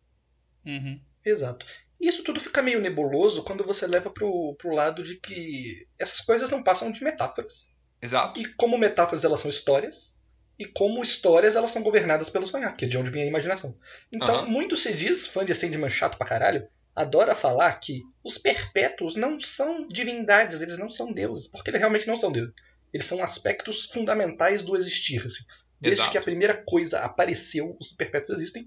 Uhum. Exato. Isso tudo fica meio nebuloso quando você leva pro, pro lado de que essas coisas não passam de metáforas. Exato. E como metáforas elas são histórias, e como histórias elas são governadas pelo sonhar, que é de onde vem a imaginação. Então, Aham. muito se diz, fã de Sandman chato pra caralho, adora falar que os perpétuos não são divindades, eles não são deuses, porque eles realmente não são deuses. Eles são aspectos fundamentais do existir. Assim. Desde Exato. que a primeira coisa apareceu, os perpétuos existem,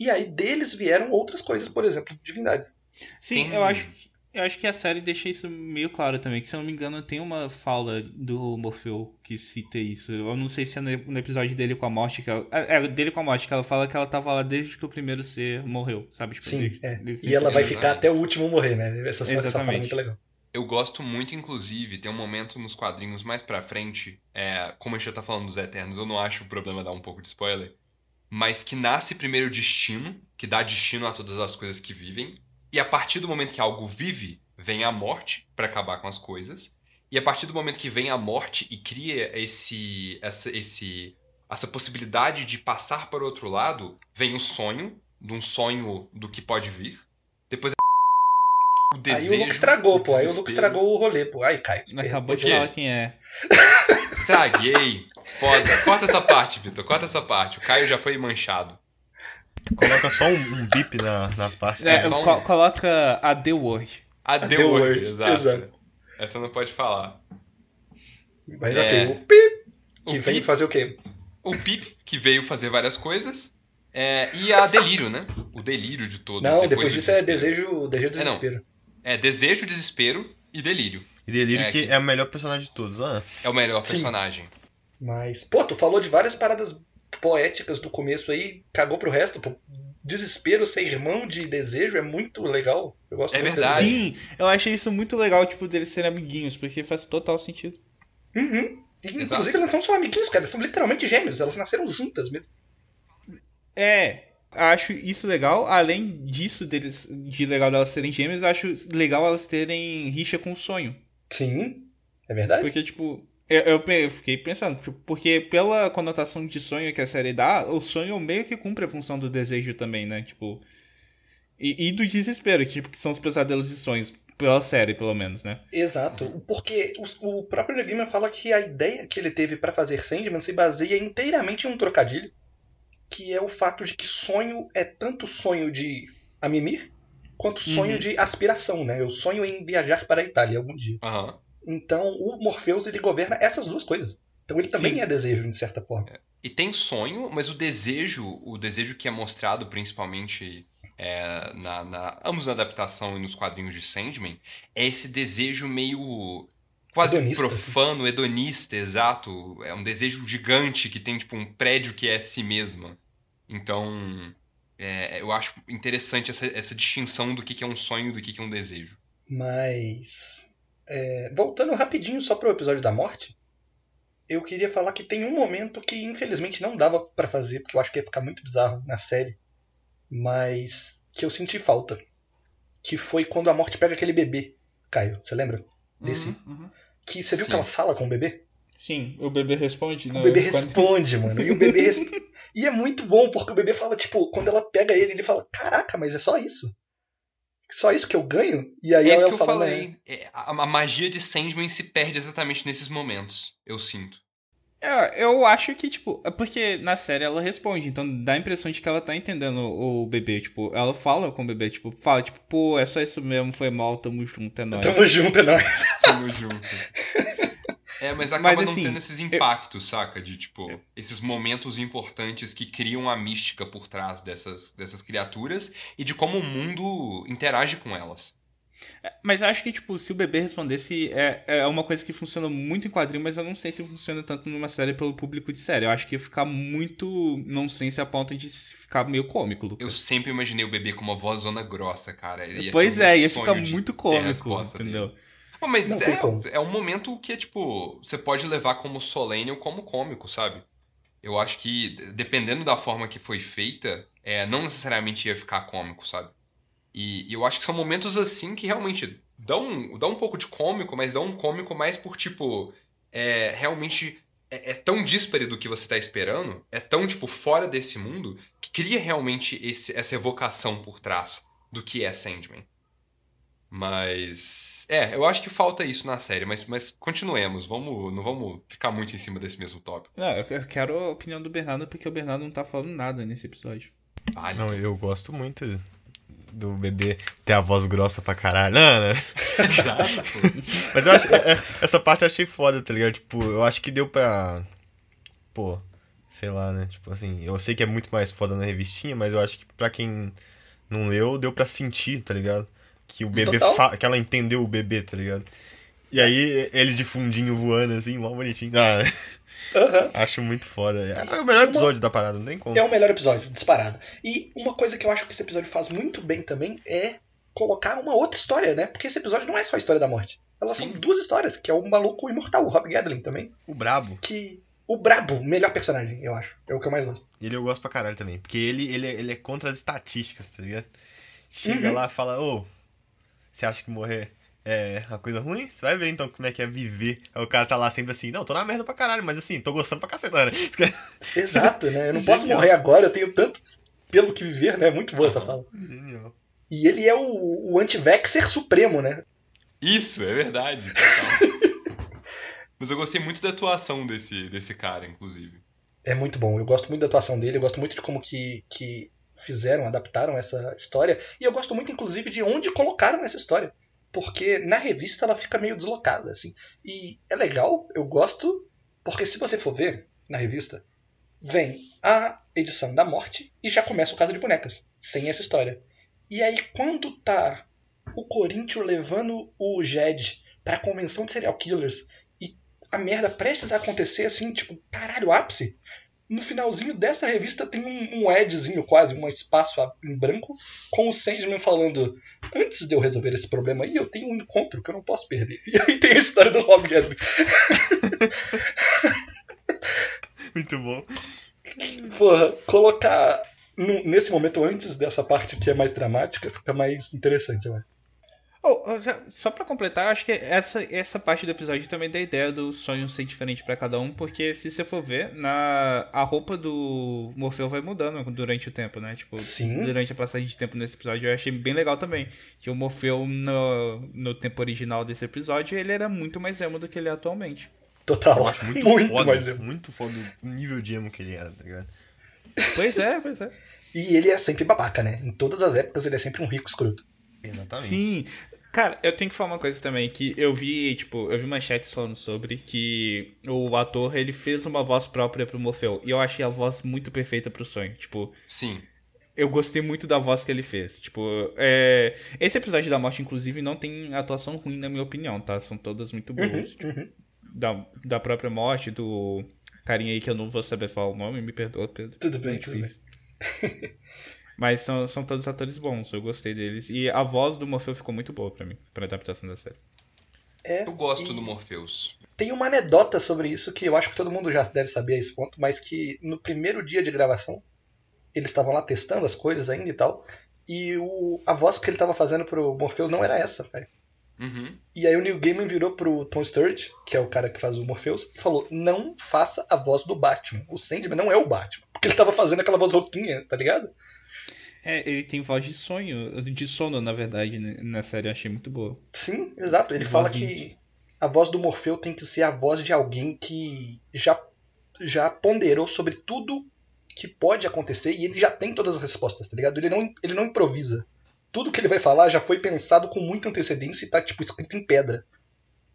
e aí deles vieram outras coisas, por exemplo, divindades. Sim, Tem- eu acho que. Eu acho que a série deixa isso meio claro também, que se eu não me engano tem uma fala do Morfeu que cita isso. Eu não sei se é no episódio dele com a morte que ela, é, é, dele com a morte, que ela fala que ela tava lá desde que o primeiro ser morreu, sabe? Tipo, Sim, desde- é. desde E ela vai Exatamente. ficar até o último morrer, né? Essa, essa fala é Exatamente. muito legal. Eu gosto muito, inclusive, tem um momento nos quadrinhos mais pra frente, é, como a gente já tá falando dos Eternos, eu não acho o problema dar um pouco de spoiler, mas que nasce primeiro o destino, que dá destino a todas as coisas que vivem, e a partir do momento que algo vive, vem a morte pra acabar com as coisas, e a partir do momento que vem a morte e cria esse, essa, esse, essa possibilidade de passar para o outro lado, vem o sonho, de um sonho do que pode vir, depois o Aí desejo. o Luke estragou, o pô. Aí o Luke estragou o rolê, pô. Ai, Caio. Acabou de falar quem é. *laughs* Estraguei. Foda. Corta essa parte, Vitor. Corta essa parte. O Caio já foi manchado. Coloca só um, um bip na, na parte. É, só um- co- coloca a The Word. A The The Word, Word, exato. exato. Essa não pode falar. Mas É. ok, o Pip, O que vem Pip, fazer o quê? o Pip, que veio fazer várias coisas. é, e a Delírio, né? O delírio de todos. Não, depois, do disso é desespero. desejo, desejo do É, não. desespero. É desejo, desespero e delírio. E Delírio É, que que- é o melhor personagem de todos. Ah, É o melhor Sim. personagem. Mas, pô, tu falou de várias paradas poéticas do começo aí, cagou pro resto, pô. Desespero ser irmão de desejo é muito legal. Eu gosto É muito verdade. desse- Sim, eu achei isso muito legal, tipo, deles serem amiguinhos, porque faz total sentido. Uhum. E, inclusive, elas não são amiguinhos, cara. São literalmente gêmeos. Elas nasceram juntas mesmo. É, acho isso legal. Além disso, deles, de legal delas serem gêmeas, eu acho legal elas terem rixa com o sonho. Sim, é verdade. Porque, tipo, eu, eu fiquei pensando, tipo, porque pela conotação de sonho que a série dá, o sonho meio que cumpre a função do desejo também, né? Tipo. E, e do desespero, que, tipo, que são os pesadelos e sonhos. Pela série, pelo menos, né? Exato, porque o, o próprio Gaiman fala que a ideia que ele teve para fazer Sandman se baseia inteiramente em um trocadilho, que é o fato de que sonho é tanto sonho de amimir quanto sonho Uhum. de aspiração, né? Eu sonho em viajar para a Itália algum dia. Aham. Então o Morpheus ele governa essas duas coisas. Então ele também Sim. é desejo, de certa forma. E tem sonho, mas o desejo, o desejo que é mostrado principalmente é, na, na- ambos na adaptação e nos quadrinhos de Sandman, é esse desejo meio quase Hedonista, profano, hedonista, exato. É um desejo gigante que tem tipo um prédio que é si mesma. Então, é, eu acho interessante essa, essa distinção do que, que é um sonho e do que, que é um desejo. Mas. é, voltando rapidinho só pro episódio da morte, eu queria falar que tem um momento que infelizmente não dava pra fazer, porque eu acho que ia ficar muito bizarro na série, mas que eu senti falta. Que foi quando a morte pega aquele bebê. Caio, você lembra? Desse. Uhum, uhum. Que você viu Sim. que ela fala com o bebê? Sim, o bebê responde. O bebê quando- responde, mano. E o bebê *laughs* resp- E é muito bom, porque o bebê fala, tipo, quando ela pega ele, ele fala, caraca, mas é só isso? Só isso que eu ganho? E aí é isso ela que eu fala, falei. É, a, a magia de Sandman se perde exatamente nesses momentos, eu sinto. É, eu acho que, tipo, é porque na série ela responde, então dá a impressão de que ela tá entendendo o, o bebê, tipo, ela fala com o bebê, tipo, fala, tipo, pô, é só isso mesmo, foi mal, tamo junto, é nóis. Tamo junto, é nóis. Tamo junto. *laughs* É, mas acaba Mas, não assim, tendo esses impactos, saca? De, tipo, esses momentos importantes que criam a mística por trás dessas, dessas criaturas e de como o mundo interage com elas. Mas eu acho que, tipo, se o bebê respondesse, é, é uma coisa que funciona muito em quadrinho, mas eu não sei se funciona tanto numa série pelo público de série. Eu acho que ia ficar muito nonsense a ponto de ficar meio cômico, Lucas. Eu sempre imaginei o bebê com uma voz zona grossa, cara. Ia Pois é, ia ficar muito cômico, resposta dele. Pô, Mas Não é, é um momento que é, tipo, você pode levar como solene ou como cômico, sabe? Eu acho que, dependendo da forma que foi feita, é, não necessariamente ia ficar cômico, sabe? E, e eu acho que são momentos assim que realmente dão, dão um pouco de cômico, mas dão um cômico mais por, tipo, é, realmente é, é tão díspare do que você tá esperando, é tão, tipo, fora desse mundo, que cria realmente esse, essa evocação por trás do que é Sandman. Mas. É, eu acho que falta isso na série, mas, mas continuemos. Vamos, não vamos ficar muito em cima desse mesmo tópico. Não, eu eu quero a opinião do Bernardo, porque o Bernardo não tá falando nada nesse episódio. Vale. Não, eu gosto muito do bebê ter a voz grossa pra caralho. Não, não. *laughs* Exato, pô. *laughs* Mas eu acho, é- é- essa parte eu achei foda, tá ligado? Tipo, eu acho que deu pra. Pô, sei lá, né? Tipo assim, eu sei que é muito mais foda na revistinha, mas eu acho que pra quem não leu, deu pra sentir, tá ligado? Que o bebê fa... que ela entendeu o bebê, tá ligado? E aí ele de fundinho voando assim, mó bonitinho. Ah, Aham. *laughs* acho muito foda. É o melhor episódio da parada, não tem como. É o melhor episódio, disparado. E uma coisa que eu acho que esse episódio faz muito bem também é colocar uma outra história, né? Porque esse episódio não é só a história da morte. Elas Sim. são duas histórias, que é o maluco imortal, o Rob Gadlin também. O brabo. Que. O Brabo, melhor personagem, eu acho. É o que eu mais gosto. Ele eu gosto pra caralho também. Porque ele, ele, é- ele é contra as estatísticas, tá ligado? Chega Uhum. lá e fala, ô, você acha que morrer é uma coisa ruim? Você vai ver então como é que é viver. Aí o cara tá lá sempre assim, não, tô na merda pra caralho, mas assim, tô gostando pra cacetana. *laughs* Exato, né? Eu não *laughs* posso morrer agora, eu tenho tanto pelo que viver, né? Muito boa essa fala. Genial. E ele é o, o anti-vexer supremo, né? Isso, é verdade. *laughs* Mas eu gostei muito da atuação desse, desse cara, inclusive. É muito bom. Eu gosto muito da atuação dele, eu gosto muito de como que, que fizeram, adaptaram essa história. E eu gosto muito, inclusive, de onde colocaram essa história. Porque na revista ela fica meio deslocada, assim. E é legal, eu gosto, porque se você for ver na revista, vem a edição da morte e já começa o Casa de Bonecas, sem essa história. E aí, quando tá o Corinthians levando o Jed pra convenção de serial killers e a merda prestes a acontecer, assim, tipo, caralho, ápice. No finalzinho dessa revista tem um, um adzinho quase, um espaço em branco, com o Sandman falando: Antes de eu resolver esse problema aí, eu tenho um encontro que eu não posso perder. *laughs* E aí tem a história do Rob Gadlin. *laughs* Muito bom. Porra, colocar nesse momento antes dessa parte que é mais dramática fica mais interessante, acho. Oh, oh, só pra completar, acho que essa, essa parte do episódio também dá ideia do sonho ser diferente pra cada um, porque se você for ver, na, a roupa do Morfeu vai mudando durante o tempo, né? Tipo, Sim. durante a passagem de tempo nesse episódio, eu achei bem legal também. Que o Morfeu, no, no tempo original desse episódio, ele era muito mais emo do que ele é atualmente. Total. Eu acho muito, Muito, foda, mais. muito foda o nível de emo que ele era, tá ligado? Pois é, pois é. E ele é sempre babaca, né? Em todas as épocas ele é sempre um rico escroto. Exatamente. Sim. Cara, eu tenho que falar uma coisa também, que eu vi, tipo, eu vi manchetes falando sobre que o ator, ele fez uma voz própria pro Morfeu. E eu achei a voz muito perfeita pro sonho. Tipo, Sim. eu gostei muito da voz que ele fez. Tipo, é... esse episódio da morte, inclusive, não tem atuação ruim, na minha opinião, tá? São todas muito boas. Tipo, Uhum. da, da própria morte, do carinha aí que eu não vou saber falar o nome, me perdoa, Pedro. Tudo bem, Muito tudo bem. *laughs* Mas são, são todos atores bons, eu gostei deles. E a voz do Morfeu ficou muito boa pra mim, pra adaptação da série. É, Eu gosto e do Morpheus. Tem uma anedota sobre isso que eu acho que todo mundo já deve saber a esse ponto, mas que no primeiro dia de gravação, eles estavam lá testando as coisas ainda e tal, e o, a voz que ele tava fazendo pro Morpheus não era essa, velho. Uhum. E aí o Neil Gaiman virou pro Tom Sturridge, que é o cara que faz o Morpheus, e falou: não faça a voz do Batman. O Sandman não é o Batman. Porque ele tava fazendo aquela voz rouquinha, tá ligado? É, ele tem voz de sonho, de sono, na verdade, né, na série, eu achei muito boa. Sim, exato. Ele fala que a voz do Morfeu tem que ser a voz de alguém que já, já ponderou sobre tudo que pode acontecer e ele já tem todas as respostas, tá ligado? Ele não, ele não improvisa. Tudo que ele vai falar já foi pensado com muita antecedência e tá, tipo, escrito em pedra.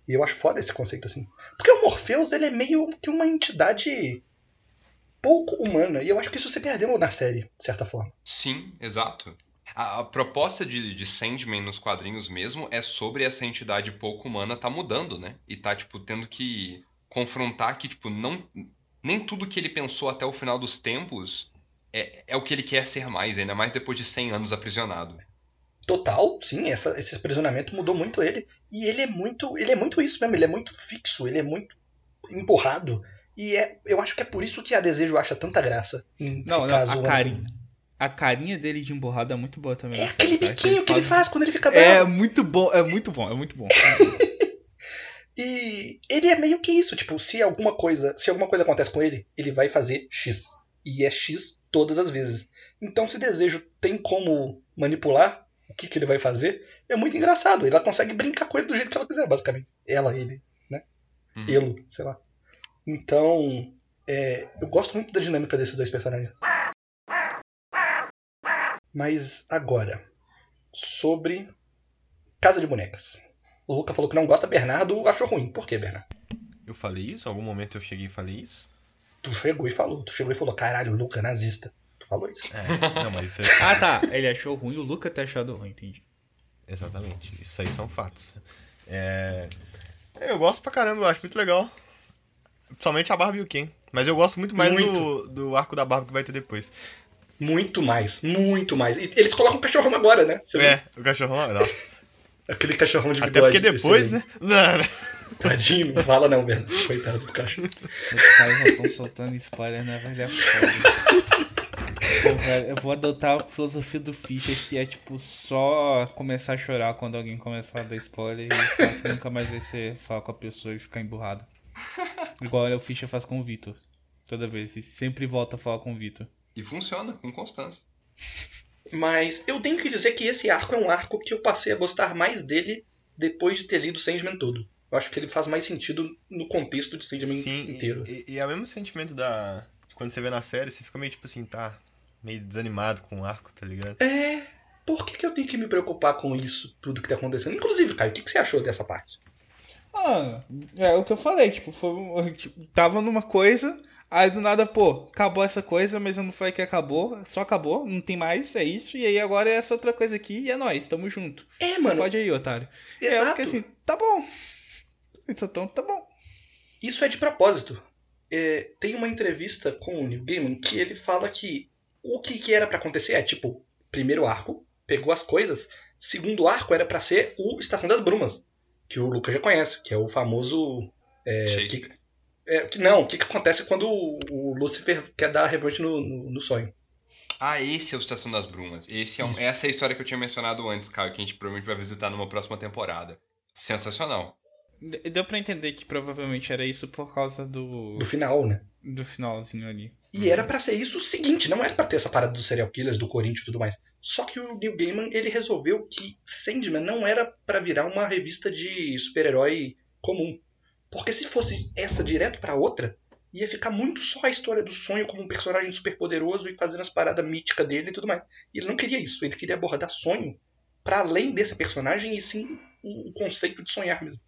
E eu acho foda esse conceito, assim. Porque o Morpheus, ele é meio que uma entidade pouco humana. E eu acho que isso se perdeu na série, de certa forma. Sim, exato. A, a proposta de, de Sandman nos quadrinhos mesmo é sobre essa entidade pouco humana tá mudando, né? E tá, tipo, tendo que confrontar que, tipo, não. Nem tudo que ele pensou até o final dos tempos é, é o que ele quer ser mais, ainda mais depois de 100 anos aprisionado. Total, sim, essa- esse aprisionamento mudou muito ele. E ele é muito. Ele é muito isso mesmo, ele é muito fixo, ele é muito empurrado. E é, eu acho que é por isso que a Desejo acha tanta graça em Não, não, a zoando. carinha. A carinha dele de emburrado é muito boa também. É aquele tá? biquinho que ele faz quando ele fica bravo. É muito bom, é muito bom, é muito bom. *laughs* E ele é meio que isso, tipo, se alguma coisa, se alguma coisa acontece com ele, ele vai fazer X. E é X todas as vezes. Então, se desejo tem como manipular o que, que ele vai fazer, é muito engraçado. Ela consegue brincar com ele do jeito que ela quiser, basicamente. Ela, ele, né? Uhum. Elo, sei lá. Então, é, eu gosto muito da dinâmica desses dois personagens. Mas agora, sobre Casa de Bonecas. O Luca falou que não gosta, Bernardo achou ruim. Por que, Bernardo? Eu falei isso? Em algum momento eu cheguei e falei isso? Tu chegou e falou. Tu chegou e falou, caralho, Luca, nazista. Tu falou isso. É, não, mas isso é, *laughs* Ah, tá. Ele achou ruim, o Luca ter achado ruim, entendi. exatamente. Isso aí são fatos. É, eu gosto pra caramba, eu acho muito legal. Principalmente a Barbie e o Ken. Mas eu gosto muito mais Muito. Do, do arco da Barbie que vai ter depois. Muito mais, muito mais. E eles colocam um cachorrão agora, né? Você É, o cachorrão, nossa. vê? *laughs* Aquele cachorrão de Até bigode. porque depois, né? *laughs* Não, não. Tadinho, não fala não, Bernardo. Coitado do cachorro. Os caras já estão soltando spoiler, né, velho? É foda. Pô, velho, eu vou adotar a filosofia do Fischer, que é tipo só começar a chorar quando alguém começar a dar spoiler e nunca mais vai ser falar com a pessoa e ficar emburrado. Igual o Fischer faz com o Vitor. Toda vez. E sempre volta a falar com o Vitor. E funciona, com constância. Mas eu tenho que dizer que esse arco é um arco que eu passei a gostar mais dele depois de ter lido Sandman todo. Eu acho que ele faz mais sentido no contexto de Sandman Sim, inteiro. e, e é o mesmo sentimento da. Quando você vê na série, você fica meio tipo assim, tá. Meio desanimado com o arco, tá ligado? É. Por que, que eu tenho que me preocupar com isso, tudo que tá acontecendo? Inclusive, Caio, o que, que você achou dessa parte? Ah, é o que eu falei, tipo, foi, *laughs* tipo, tava numa coisa, aí do nada, pô, acabou essa coisa, mas eu não falei que acabou, só acabou, não tem mais, é isso, e aí agora é essa outra coisa aqui e é nóis, tamo junto. É, Você mano. fode aí, otário. E aí eu Exato. fiquei assim, tá bom. Isso então, tá bom. Isso é de propósito. É, tem uma entrevista com o Neil Gaiman que ele fala que o que, que era pra acontecer é tipo, primeiro arco, pegou as coisas, segundo arco era pra ser o Estação das Brumas, que o Lucas já conhece, que é o famoso. É, que- é, que- não, o que, que acontece quando o, o Lucifer quer dar revanche no, no, no sonho. Ah, esse é o Estação das Brumas. Esse é um- essa é a história que eu tinha mencionado antes, Caio, que a gente provavelmente vai visitar numa próxima temporada. Sensacional. De- Deu pra entender que provavelmente era isso por causa do, Do final, né? do finalzinho ali. E era pra ser isso o seguinte, não era pra ter essa parada dos serial killers, do Corinthians e tudo mais. Só que o Neil Gaiman, ele resolveu que Sandman não era pra virar uma revista de super-herói comum. Porque se fosse essa direto pra outra, ia ficar muito só a história do sonho como um personagem super poderoso e fazendo as paradas míticas dele e tudo mais. Ele não queria isso, ele queria abordar sonho pra além desse personagem e sim o conceito de sonhar mesmo.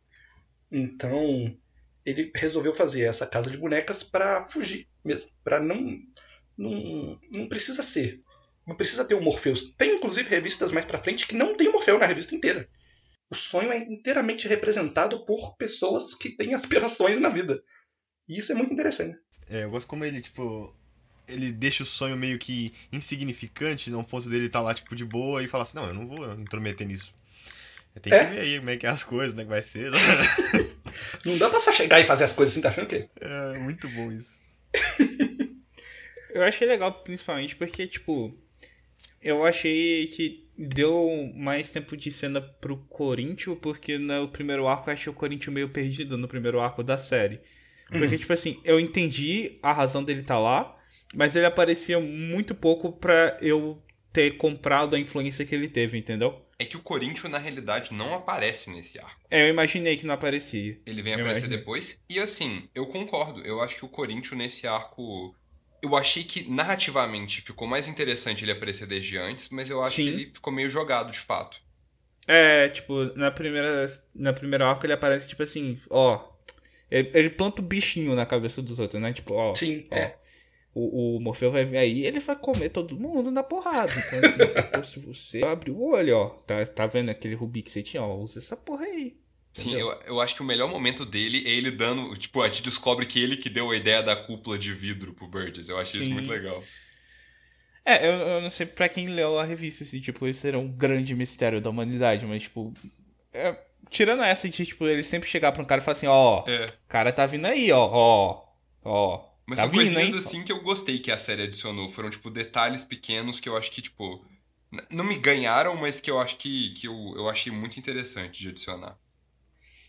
Então, ele resolveu fazer essa casa de bonecas pra fugir mesmo, Pra não não não precisa ser, não precisa ter o Morpheus. Tem inclusive revistas mais pra frente que não tem o Morpheus na revista inteira. O sonho é inteiramente representado por pessoas que têm aspirações na vida. E isso é muito interessante. É, eu gosto como ele, tipo. Ele deixa o sonho meio que insignificante, no ponto dele tá lá, tipo, de boa e fala assim, não, eu não vou intrometer nisso. Eu tenho É? que ver aí como é que é as coisas, como é que vai ser. *laughs* Não dá pra só chegar e fazer as coisas assim, tá achando que? é muito bom isso. *laughs* Eu achei legal, principalmente porque, tipo, eu achei que deu mais tempo de cena pro Corinthians, porque no primeiro arco eu achei o Corinthians meio perdido no primeiro arco da série. Porque, tipo assim, eu entendi a razão dele estar lá, mas ele aparecia muito pouco pra eu ter comprado a influência que ele teve, entendeu? É que o Corinthians, na realidade, não aparece nesse arco. É, eu imaginei que não aparecia. Ele vem Eu aparecer imaginei. depois. E assim, eu concordo. Eu acho que o Corinthians nesse arco. Eu achei que narrativamente ficou mais interessante ele aparecer desde antes, mas eu acho Sim. que ele ficou meio jogado de fato. É, tipo, na primeira, na primeira arco ele aparece, tipo assim, ó. Ele, ele planta o bichinho na cabeça dos outros, né? Tipo, ó. Sim, ó, é. O, o Morfeu vai vir aí ele vai comer todo mundo na porrada. Então, assim, se fosse você, abre o olho, ó. Tá, tá vendo aquele rubi que você tinha? Ó, usa essa porra aí. Sim, eu, eu acho que o melhor momento dele é ele dando. Tipo, a gente descobre que ele que deu a ideia da cúpula de vidro pro Burgess. Eu achei isso Sim. muito legal. É, eu, eu não sei pra quem leu a revista se, tipo, esse era um grande mistério da humanidade, mas, tipo. é, tirando essa de, tipo, ele sempre chegar pra um cara e falar assim, ó, É. o cara tá vindo aí, ó, ó, ó. Mas tá são vindo, coisinhas hein? assim que eu gostei que a série adicionou. Foram, tipo, detalhes pequenos que eu acho que, tipo. Não me ganharam, mas que eu acho que, que eu, eu achei muito interessante de adicionar.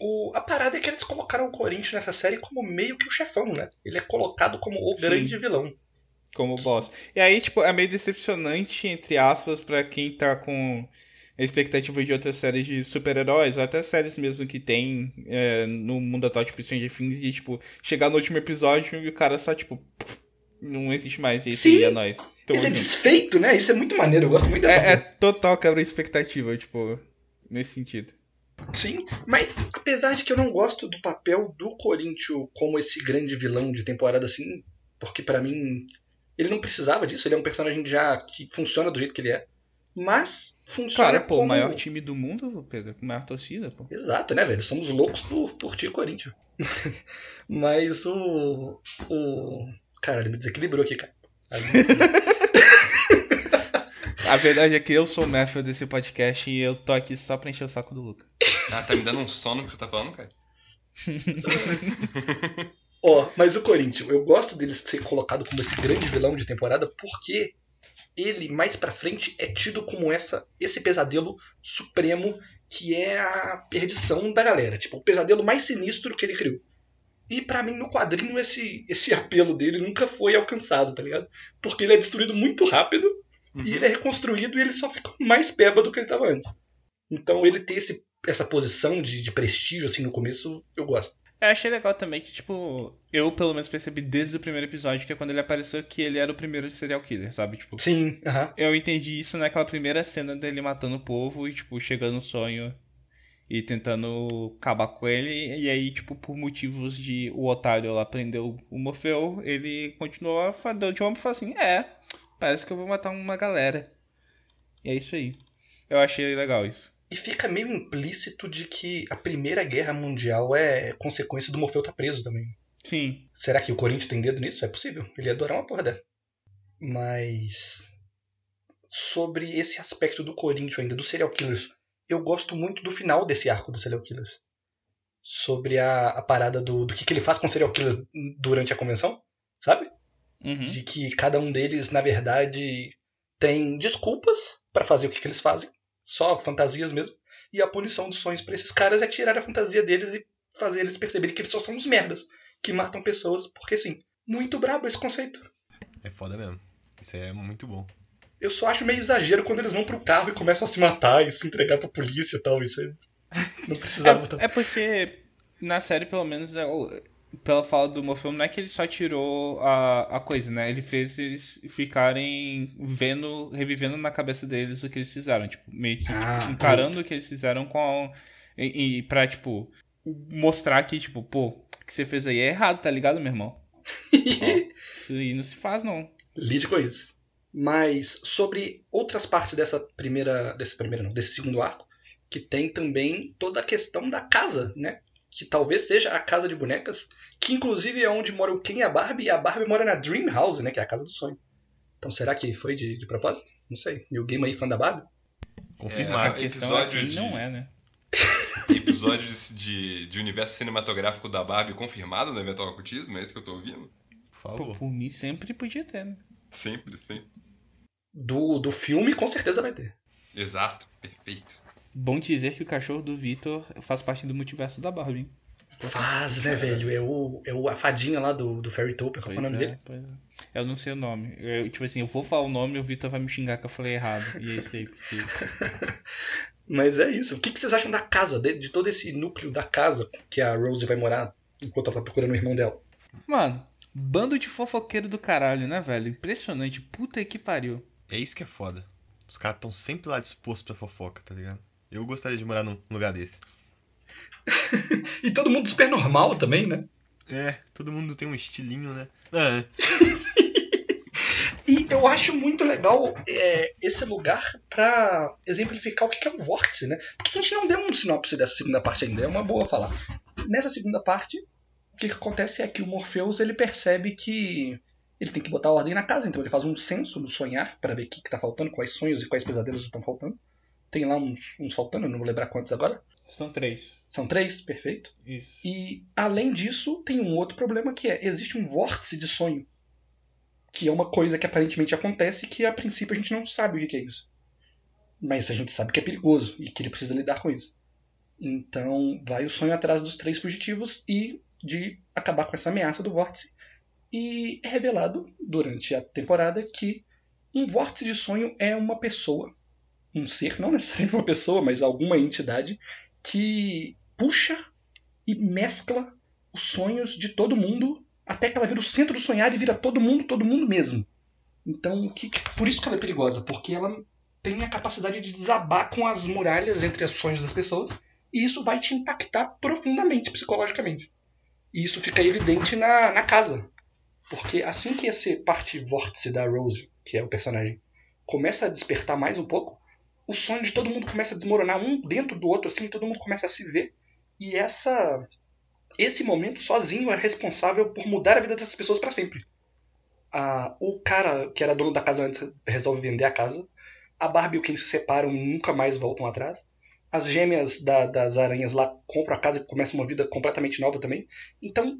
O, a parada é que eles colocaram o Corinthians nessa série como meio que o chefão, né? Ele é colocado como o Sim. grande vilão. como boss. E aí, tipo, é meio decepcionante, entre aspas, pra quem tá com expectativa de outras séries de super-heróis, ou até séries mesmo que tem é, no mundo atual, tipo Stranger Things, e, tipo, chegar no último episódio e o cara só, tipo, pff, não existe mais, e Sim. é nóis. Tamo ele é junto. desfeito, né? Isso é muito maneiro, eu gosto muito dessa É, é total quebra de expectativa, tipo, nesse sentido. Sim, mas apesar de que eu não gosto do papel do Corinthians como esse grande vilão de temporada assim, porque pra mim ele não precisava disso, ele é um personagem já que funciona do jeito que ele é. Mas funciona Claro, pô, como... o maior time do mundo, Pedro, com maior torcida, pô. Exato, né, velho? Somos loucos por, por ti, Corinthians. *laughs* mas o. O. Cara, ele me desequilibrou aqui, cara. *laughs* A verdade é que eu sou o Matthew desse podcast e eu tô aqui só pra encher o saco do Luca. Ah, tá me dando um sono que você tá falando, cara? *laughs* Ó, mas o Corinthians, eu gosto dele ser colocado como esse grande vilão de temporada porque ele, mais pra frente, é tido como essa esse pesadelo supremo que é a perdição da galera. Tipo, o pesadelo mais sinistro que ele criou. E pra mim, no quadrinho, esse, esse apelo dele nunca foi alcançado, tá ligado? Porque ele é destruído muito rápido e ele é reconstruído e ele só fica mais peba do que ele tava antes. Então ele ter esse, essa posição de, de prestígio assim no começo, eu gosto. Eu achei legal também que, tipo, eu pelo menos percebi desde o primeiro episódio, que é quando ele apareceu, que ele era o primeiro serial killer, sabe? Tipo, Sim, aham. eu entendi isso naquela primeira cena dele matando o povo e, tipo, chegando no sonho e tentando acabar com ele. E aí, tipo, por motivos de o otário lá prendeu o Morfeu, ele continuou deu de ombro e falou assim: É, parece que eu vou matar uma galera. E é isso aí. Eu achei legal isso. E fica meio implícito de que a Primeira Guerra Mundial é consequência do Morfeu estar preso também. Sim, Será que o Corinthians tem dedo nisso? É possível. Ele ia adorar uma porra dessa. Mas. Sobre esse aspecto do Corinthians ainda, dos serial killers, eu gosto muito do final desse arco dos serial killers. Sobre a, a parada do, do que, que ele faz com serial killers durante a convenção, sabe? Uhum. De que cada um deles, na verdade, Tem desculpas pra fazer o que, que eles fazem, só fantasias mesmo. E a punição dos sonhos pra esses caras é tirar a fantasia deles e fazer eles perceberem que eles só são uns merdas que matam pessoas, porque sim. Muito brabo esse conceito. É foda mesmo. Isso é muito bom. Eu só acho meio exagero quando eles vão pro carro e começam a se matar e se entregar pra polícia e tal. Isso aí não precisava. tanto. É, é porque na série, pelo menos, é o- pela fala do Morfeu, não é que ele só tirou a, a coisa, né? Ele fez eles ficarem vendo, revivendo na cabeça deles o que eles fizeram. Tipo, meio que Ah, tipo, encarando o que eles fizeram com. A, e, e pra, tipo, mostrar que, tipo, pô, o que você fez aí é errado, tá ligado, meu irmão? Ó, *laughs* isso aí não se faz, não. Lide com isso. Mas sobre outras partes dessa primeira. Desse primeiro não, desse segundo arco, que tem também toda a questão da casa, né? Que talvez seja a casa de bonecas, que inclusive é onde mora o Ken e a Barbie, e a Barbie mora na Dream House, né? Que é a casa do sonho. Então será que foi de, de propósito? Não sei. E o game aí fã da Barbie? Confirmado. Episódio é quem de- não é, né? *laughs* Episódio de, de, de universo cinematográfico da Barbie confirmado no Eventual Ocultismo, é isso que eu tô ouvindo? Por Pô, favor. por mim sempre podia ter, né? Sempre, sempre. Do, do filme, com certeza vai ter. Exato, perfeito. Bom dizer que o cachorro do Vitor faz parte do multiverso da Barbie. hein? Faz, né, velho? É, o, é o, a fadinha lá do, do Fairy Topper. Qual é o nome é, dele? pois é. Eu não sei o nome. Eu, tipo assim, eu vou falar o nome e o Vitor vai me xingar que eu falei errado. E é isso aí. Porque... *laughs* Mas é isso. O que, que vocês acham da casa, de, de todo esse núcleo da casa que a Rose vai morar enquanto ela tá procurando o irmão dela? Mano, bando de fofoqueiro do caralho, né, velho? Impressionante. Puta que pariu. É isso que é foda. Os caras estão sempre lá dispostos pra fofoca, tá ligado? Eu gostaria de morar num lugar desse. *laughs* E todo mundo super normal também, né? É, todo mundo tem um estilinho, né? Ah, *laughs* E eu acho muito legal é, esse lugar pra exemplificar o que é um vórtice, né? Porque a gente não deu um sinopse dessa segunda parte ainda, é uma boa falar. Nessa segunda parte, o que, acontece é que o Morpheus ele percebe que ele tem que botar ordem na casa, então ele faz um censo do sonhar pra ver o que, que tá faltando, quais sonhos e quais pesadelos estão faltando. Tem lá uns, uns faltando, eu não vou lembrar quantos agora. São três. São três, perfeito. Isso. E além disso, tem um outro problema que é existe um vórtice de sonho, que é uma coisa que aparentemente acontece que a princípio a gente não sabe o que que é isso. Mas a gente sabe que é perigoso e que ele precisa lidar com isso. Então vai o sonho atrás dos três fugitivos e de acabar com essa ameaça do vórtice. E é revelado durante a temporada que um vórtice de sonho é uma pessoa, um ser, não necessariamente uma pessoa, mas alguma entidade que puxa e mescla os sonhos de todo mundo até que ela vira o centro do sonhar e vira todo mundo, todo mundo mesmo. Então, que, por isso que ela é perigosa, porque ela tem a capacidade de desabar com as muralhas entre os sonhos das pessoas e isso vai te impactar profundamente psicologicamente. E isso fica evidente na, na casa. Porque assim que esse parte vórtice da Rose, que é o personagem, começa a despertar mais um pouco, o sonho de todo mundo começa a desmoronar um dentro do outro, assim, todo mundo começa a se ver. E essa esse momento sozinho é responsável por mudar a vida dessas pessoas para sempre. Ah, o cara que era dono da casa antes resolve vender a casa. A Barbie e o Ken se separam e nunca mais voltam atrás. As gêmeas da- das aranhas lá compram a casa e começam uma vida completamente nova também. Então,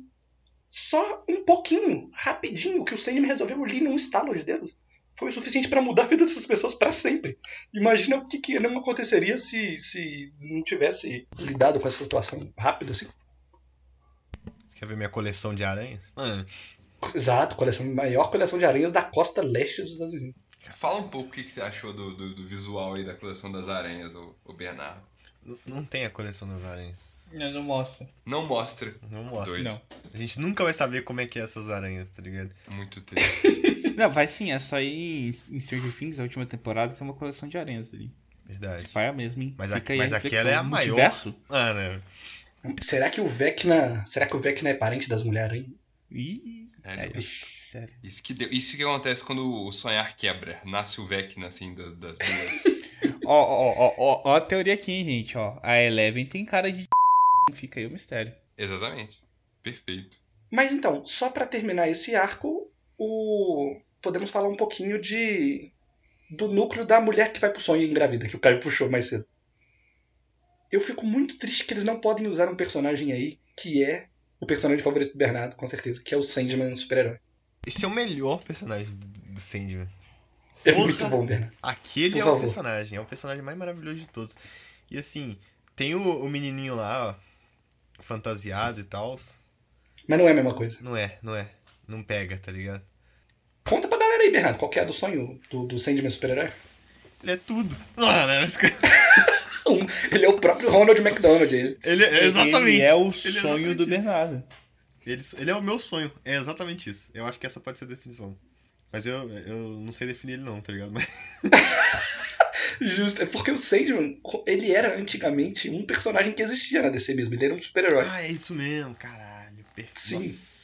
só um pouquinho, rapidinho, que o Sandman resolveu ali num estalo de dedos foi o suficiente para mudar a vida dessas pessoas para sempre. Imagina o que, que não aconteceria se, se não tivesse lidado com essa situação rápido assim. quer ver minha coleção de aranhas? Ah, Exato, coleção, maior coleção de aranhas da costa leste dos Estados Unidos. Fala um pouco o que, que você achou do, do, do visual aí da coleção das aranhas, o, o Bernardo. não tem a coleção das aranhas. Eu não mostra. Não mostra. Não mostra. Doido. Não. A gente nunca vai saber como é que é essas aranhas, tá ligado? Muito triste. Não, vai sim, é só ir em Stranger Things, a última temporada, tem uma coleção de aranhas ali. Verdade. Paia mesmo, hein? Mas, a, mas a aquela é a maior. Multiverso? Ah, né? Será que o Vecna, será que o Vecna é parente das mulheres aí? Ih, É, é, sério. Isso que, deu, isso que acontece quando o sonhar quebra. Nasce o Vecna, assim, das, das duas. *laughs* Ó, ó, ó, ó, ó a teoria aqui, hein, gente, ó. A Eleven tem cara de *laughs* fica aí o mistério. Exatamente. Perfeito. Mas então, só pra terminar esse arco, o podemos falar um pouquinho de do núcleo da mulher que vai pro sonho e engravida, que o Caio puxou mais cedo. Eu fico muito triste que eles não podem usar um personagem aí que é o personagem favorito do Bernardo, com certeza, que é o Sandman super-herói. Esse é o melhor personagem do Sandman. É Porra. muito bom, Bernardo. Aquele Por é o favor. personagem, é o personagem mais maravilhoso de todos. E assim, tem o, o menininho lá, ó, fantasiado e tal. Mas não é a mesma coisa. Não é, não é. Não pega, tá ligado? Aí, Bernardo, qual que é a do sonho do, do Sandman super-herói? Ele é tudo. *laughs* Ah, né? Mas- *laughs* Um, Ele é o próprio Ronald McDonald. Ele. Ele é exatamente. Ele é o Ele sonho exatamente do isso. Bernardo. Ele, ele é o meu sonho. É exatamente isso. Eu acho que essa pode ser a definição. Mas eu, eu não sei definir ele não, tá ligado? Mas *laughs* Justo. É porque o Sandman, ele era antigamente um personagem que existia na DC mesmo. Ele era um super-herói. Ah, é isso mesmo, caralho. Perfeito. Sim. Nossa.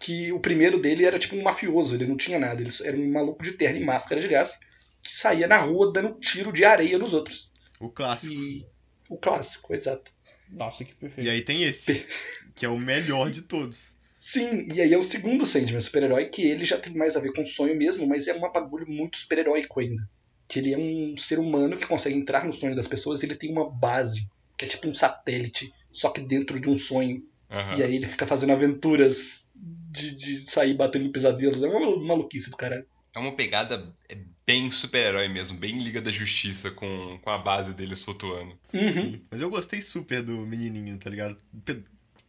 Que o primeiro dele era tipo um mafioso, ele não tinha nada. Ele era um maluco de terno e máscara de gás que saía na rua dando tiro de areia nos outros. O clássico. E o clássico, exato. Nossa, que perfeito. E aí tem esse, que é o melhor de todos. Sim, e aí é o segundo Sandman super-herói, que ele já tem mais a ver com sonho mesmo, mas é um bagulho muito super-heróico ainda. Que ele é um ser humano que consegue entrar no sonho das pessoas e ele tem uma base, que é tipo um satélite, só que dentro de um sonho. Aham. E aí ele fica fazendo aventuras de, de sair batendo em pesadelos. É uma maluquice do caralho. É uma pegada é, bem super-herói mesmo, bem Liga da Justiça com, com a base deles flutuando. Uhum. Mas eu gostei super do menininho, tá ligado?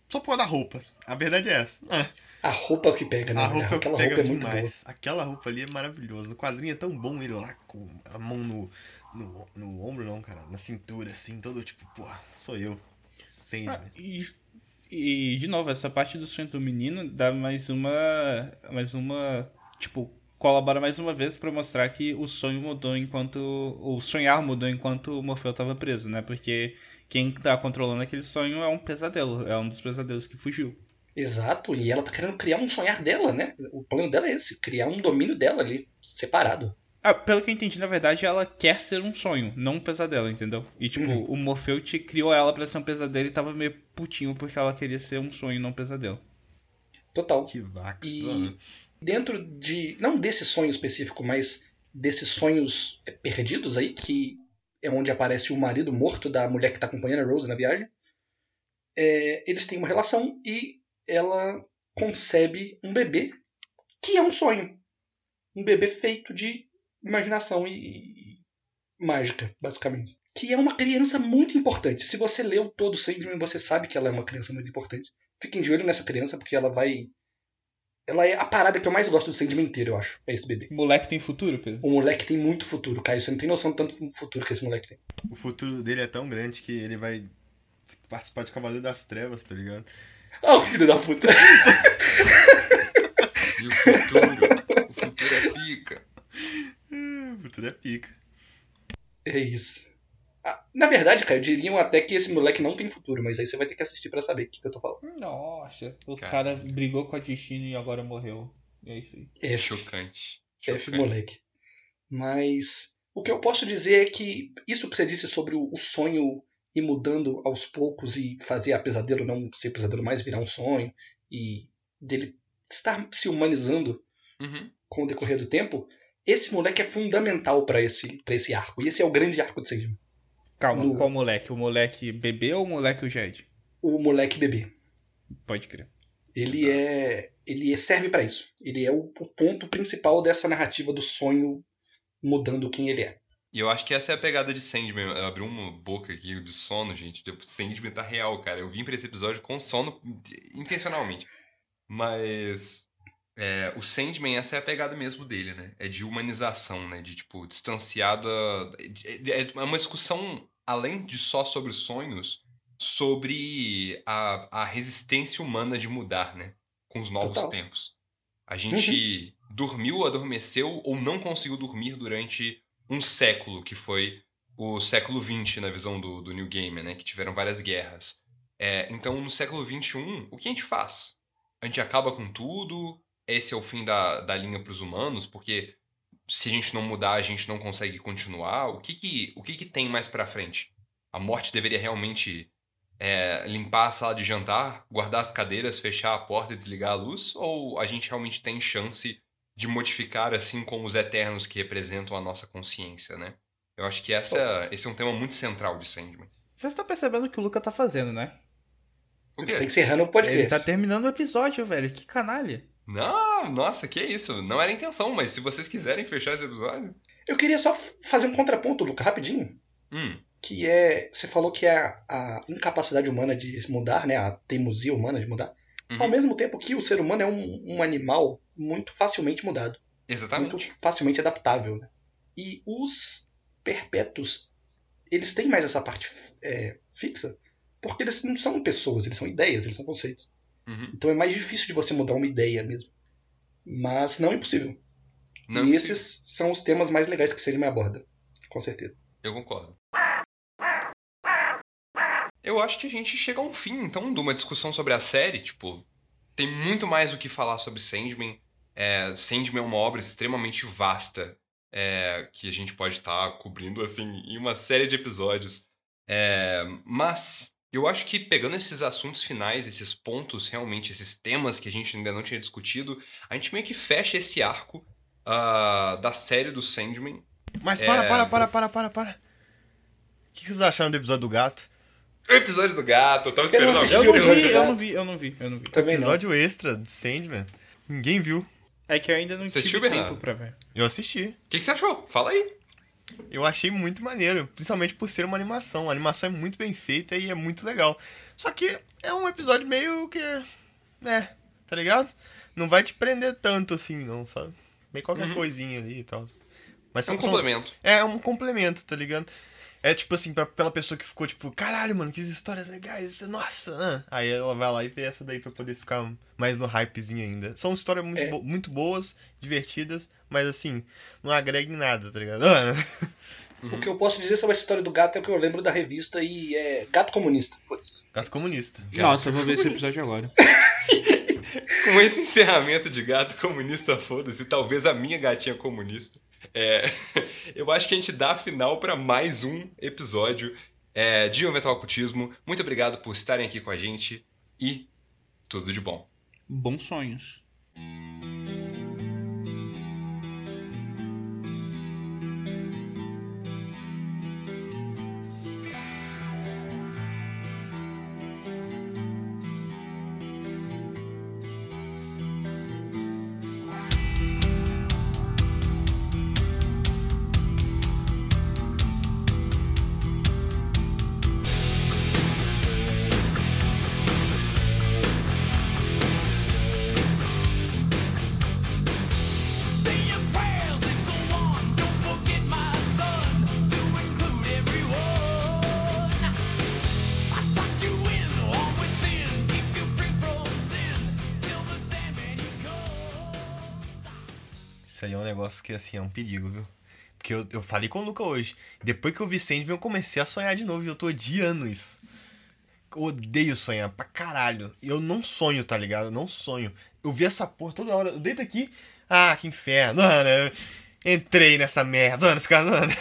Só por causa da roupa. A verdade é essa. Ah, A roupa é o que pega, né? a roupa é o que Aquela pega roupa é muito demais. Aquela roupa ali é maravilhosa. No quadrinho é tão bom ele lá com a mão no, no, no ombro, não, cara. Na cintura, assim, todo tipo, porra, sou eu. Sandman. Ah, e, e, de novo, essa parte do sonho do menino dá mais uma. Mais uma. Tipo, colabora mais uma vez pra mostrar que o sonho mudou enquanto. O sonhar mudou enquanto o Morfeu tava preso, né? Porque quem tá controlando aquele sonho é um pesadelo. É um dos pesadelos que fugiu. Exato, e ela tá querendo criar um sonhar dela, né? O plano dela é esse, criar um domínio dela ali, separado. Ah, pelo que eu entendi, na verdade, ela quer ser um sonho, não um pesadelo, entendeu? E, tipo, Uhum. o Morfeu te criou ela pra ser um pesadelo e tava meio putinho porque ela queria ser um sonho, não um pesadelo. Total. Que vaca. E dentro de. Não desse sonho específico, mas desses sonhos perdidos aí, que é onde aparece o marido morto da mulher que tá acompanhando a Rose na viagem. é, eles têm uma relação e ela concebe um bebê que é um sonho. Um bebê feito de imaginação e, e mágica, basicamente. Que é uma criança muito importante. Se você leu todo o Sandman, você sabe que ela é uma criança muito importante. Fiquem de olho nessa criança, porque ela vai ela é a parada que eu mais gosto do Sandman inteiro, eu acho. É esse bebê. O moleque tem futuro, Pedro? O moleque tem muito futuro, Caio. Você não tem noção do tanto futuro que esse moleque tem. O futuro dele é tão grande que ele vai participar de Cavaleiro das Trevas, tá ligado? Ah, o filho da puta. E o futuro? o futuro é pica. É, O futuro é pica. É isso. Ah, na verdade, Caio, diriam até que esse moleque não tem futuro, mas aí você vai ter que assistir pra saber o que, que eu tô falando. Nossa, o Cara. cara brigou com a destino e agora morreu. É isso aí. F, Chocante. F Chocante. moleque. Mas o que eu posso dizer é que isso que você disse sobre o, o sonho ir mudando aos poucos e fazer a pesadelo não ser pesadelo mais, virar um sonho, e dele estar se humanizando Uhum. com o decorrer do tempo, esse moleque é fundamental pra esse, pra esse arco. E esse é o grande arco de Sandman. Calma, No- qual moleque? O moleque bebê ou o moleque o Jed? O moleque bebê. Pode crer. Ele é. Ele serve pra isso. Ele é o, o ponto principal dessa narrativa do sonho mudando quem ele é. E eu acho que essa é a pegada de Sandman. Eu abri uma boca aqui de sono, gente. Tipo, Sandman tá real, cara. Eu vim pra esse episódio com sono intencionalmente. Mas é, o Sandman, essa é a pegada mesmo dele, né? É de humanização, né? De, tipo, distanciada... É é uma discussão, além de só sobre sonhos, sobre a, a resistência humana de mudar, né? Com os novos Total. tempos. A gente dormiu, adormeceu ou não conseguiu dormir durante um século, que foi o século XX na visão do, do New Gamer, né? Que tiveram várias guerras. É, então, no século XXI, o que a gente faz? A gente acaba com tudo? Esse é o fim da, da linha para os humanos? Porque se a gente não mudar, a gente não consegue continuar? O que que, o que, que tem mais pra frente? A morte deveria realmente é, limpar a sala de jantar, guardar as cadeiras, fechar a porta e desligar a luz? Ou a gente realmente tem chance de modificar assim como os eternos que representam a nossa consciência, né? Eu acho que essa, esse é um tema muito central de Sandman. Vocês estão percebendo o que o Luca tá fazendo, né? O Tá quê? encerrando o podcast. Ele tá terminando o episódio, velho. Que canalha. Não, nossa, que isso. Não era a intenção, mas se vocês quiserem fechar esse episódio. Eu queria só fazer um contraponto, Luca, rapidinho. Hum, Que é. Você falou que é a, a incapacidade humana de mudar, né? A teimosia humana de mudar. Uhum. Ao mesmo tempo que o ser humano é um, um animal muito facilmente mudado. exatamente. muito facilmente adaptável. Né? E os perpétuos, eles têm mais essa parte é, fixa, porque eles não são pessoas, eles são ideias, eles são conceitos. Uhum. Então é mais difícil de você mudar uma ideia mesmo. Mas não é impossível. Não, e é esses são os temas mais legais que o Sandman aborda, com certeza. Eu concordo. Eu acho que a gente chega a um fim, então, de uma discussão sobre a série. Tipo, tem muito mais o que falar sobre Sandman. É, Sandman é uma obra extremamente vasta é, que a gente pode estar cobrindo, assim, em uma série de episódios. É, mas eu acho que pegando esses assuntos finais, esses pontos, realmente, esses temas que a gente ainda não tinha discutido, a gente meio que fecha esse arco ah, da série do Sandman. Mas para, É. para, para, para, para, para. O que vocês acharam do episódio do gato? O episódio do gato, eu tava Eu não esperando alguém Eu o não vi, eu não vi, eu não vi, eu não vi. Também não. Episódio extra do Sandman. Ninguém viu. É que eu ainda não Você tive assistiu, tempo Bernardo? pra ver. Eu assisti. O que, que você achou? Fala aí. Eu achei muito maneiro, principalmente por ser uma animação. A animação é muito bem feita e é muito legal. Só que é um episódio meio que. né, tá ligado? Não vai te prender tanto assim, não, sabe? Meio qualquer coisinha ali e tal. Mas É um são- são- complemento. É um complemento, tá ligado? É tipo assim, pra, pela pessoa que ficou tipo, caralho, mano, que histórias legais, isso- nossa. ah." Aí ela vai lá e vê essa daí pra poder ficar mais no hypezinho ainda. São histórias muito, É. bo- muito boas, divertidas, mas assim, não agrega em nada, tá ligado? Mano, *laughs* O que eu posso dizer sobre essa história do gato é o que eu lembro da revista e é Gato Comunista. Foda-se. gato comunista. Nossa, eu vou ver esse episódio agora. *laughs* Com esse encerramento de gato comunista, foda-se, talvez a minha gatinha comunista. É, *laughs* eu acho que a gente dá final pra mais um episódio é, de O Metal Ocultismo. Muito obrigado por estarem aqui com a gente e tudo de bom. Bons sonhos. Que, assim, é um perigo, viu? Porque eu, eu falei com o Luca hoje. Depois que eu vi Sandman, eu comecei a sonhar de novo e eu tô odiando isso. Eu odeio sonhar pra caralho. Eu não sonho, tá ligado? Eu não sonho. Eu vi essa porra toda hora. Eu deito aqui. Ah, que inferno. Mano, entrei nessa merda. Mano, esse cara, mano.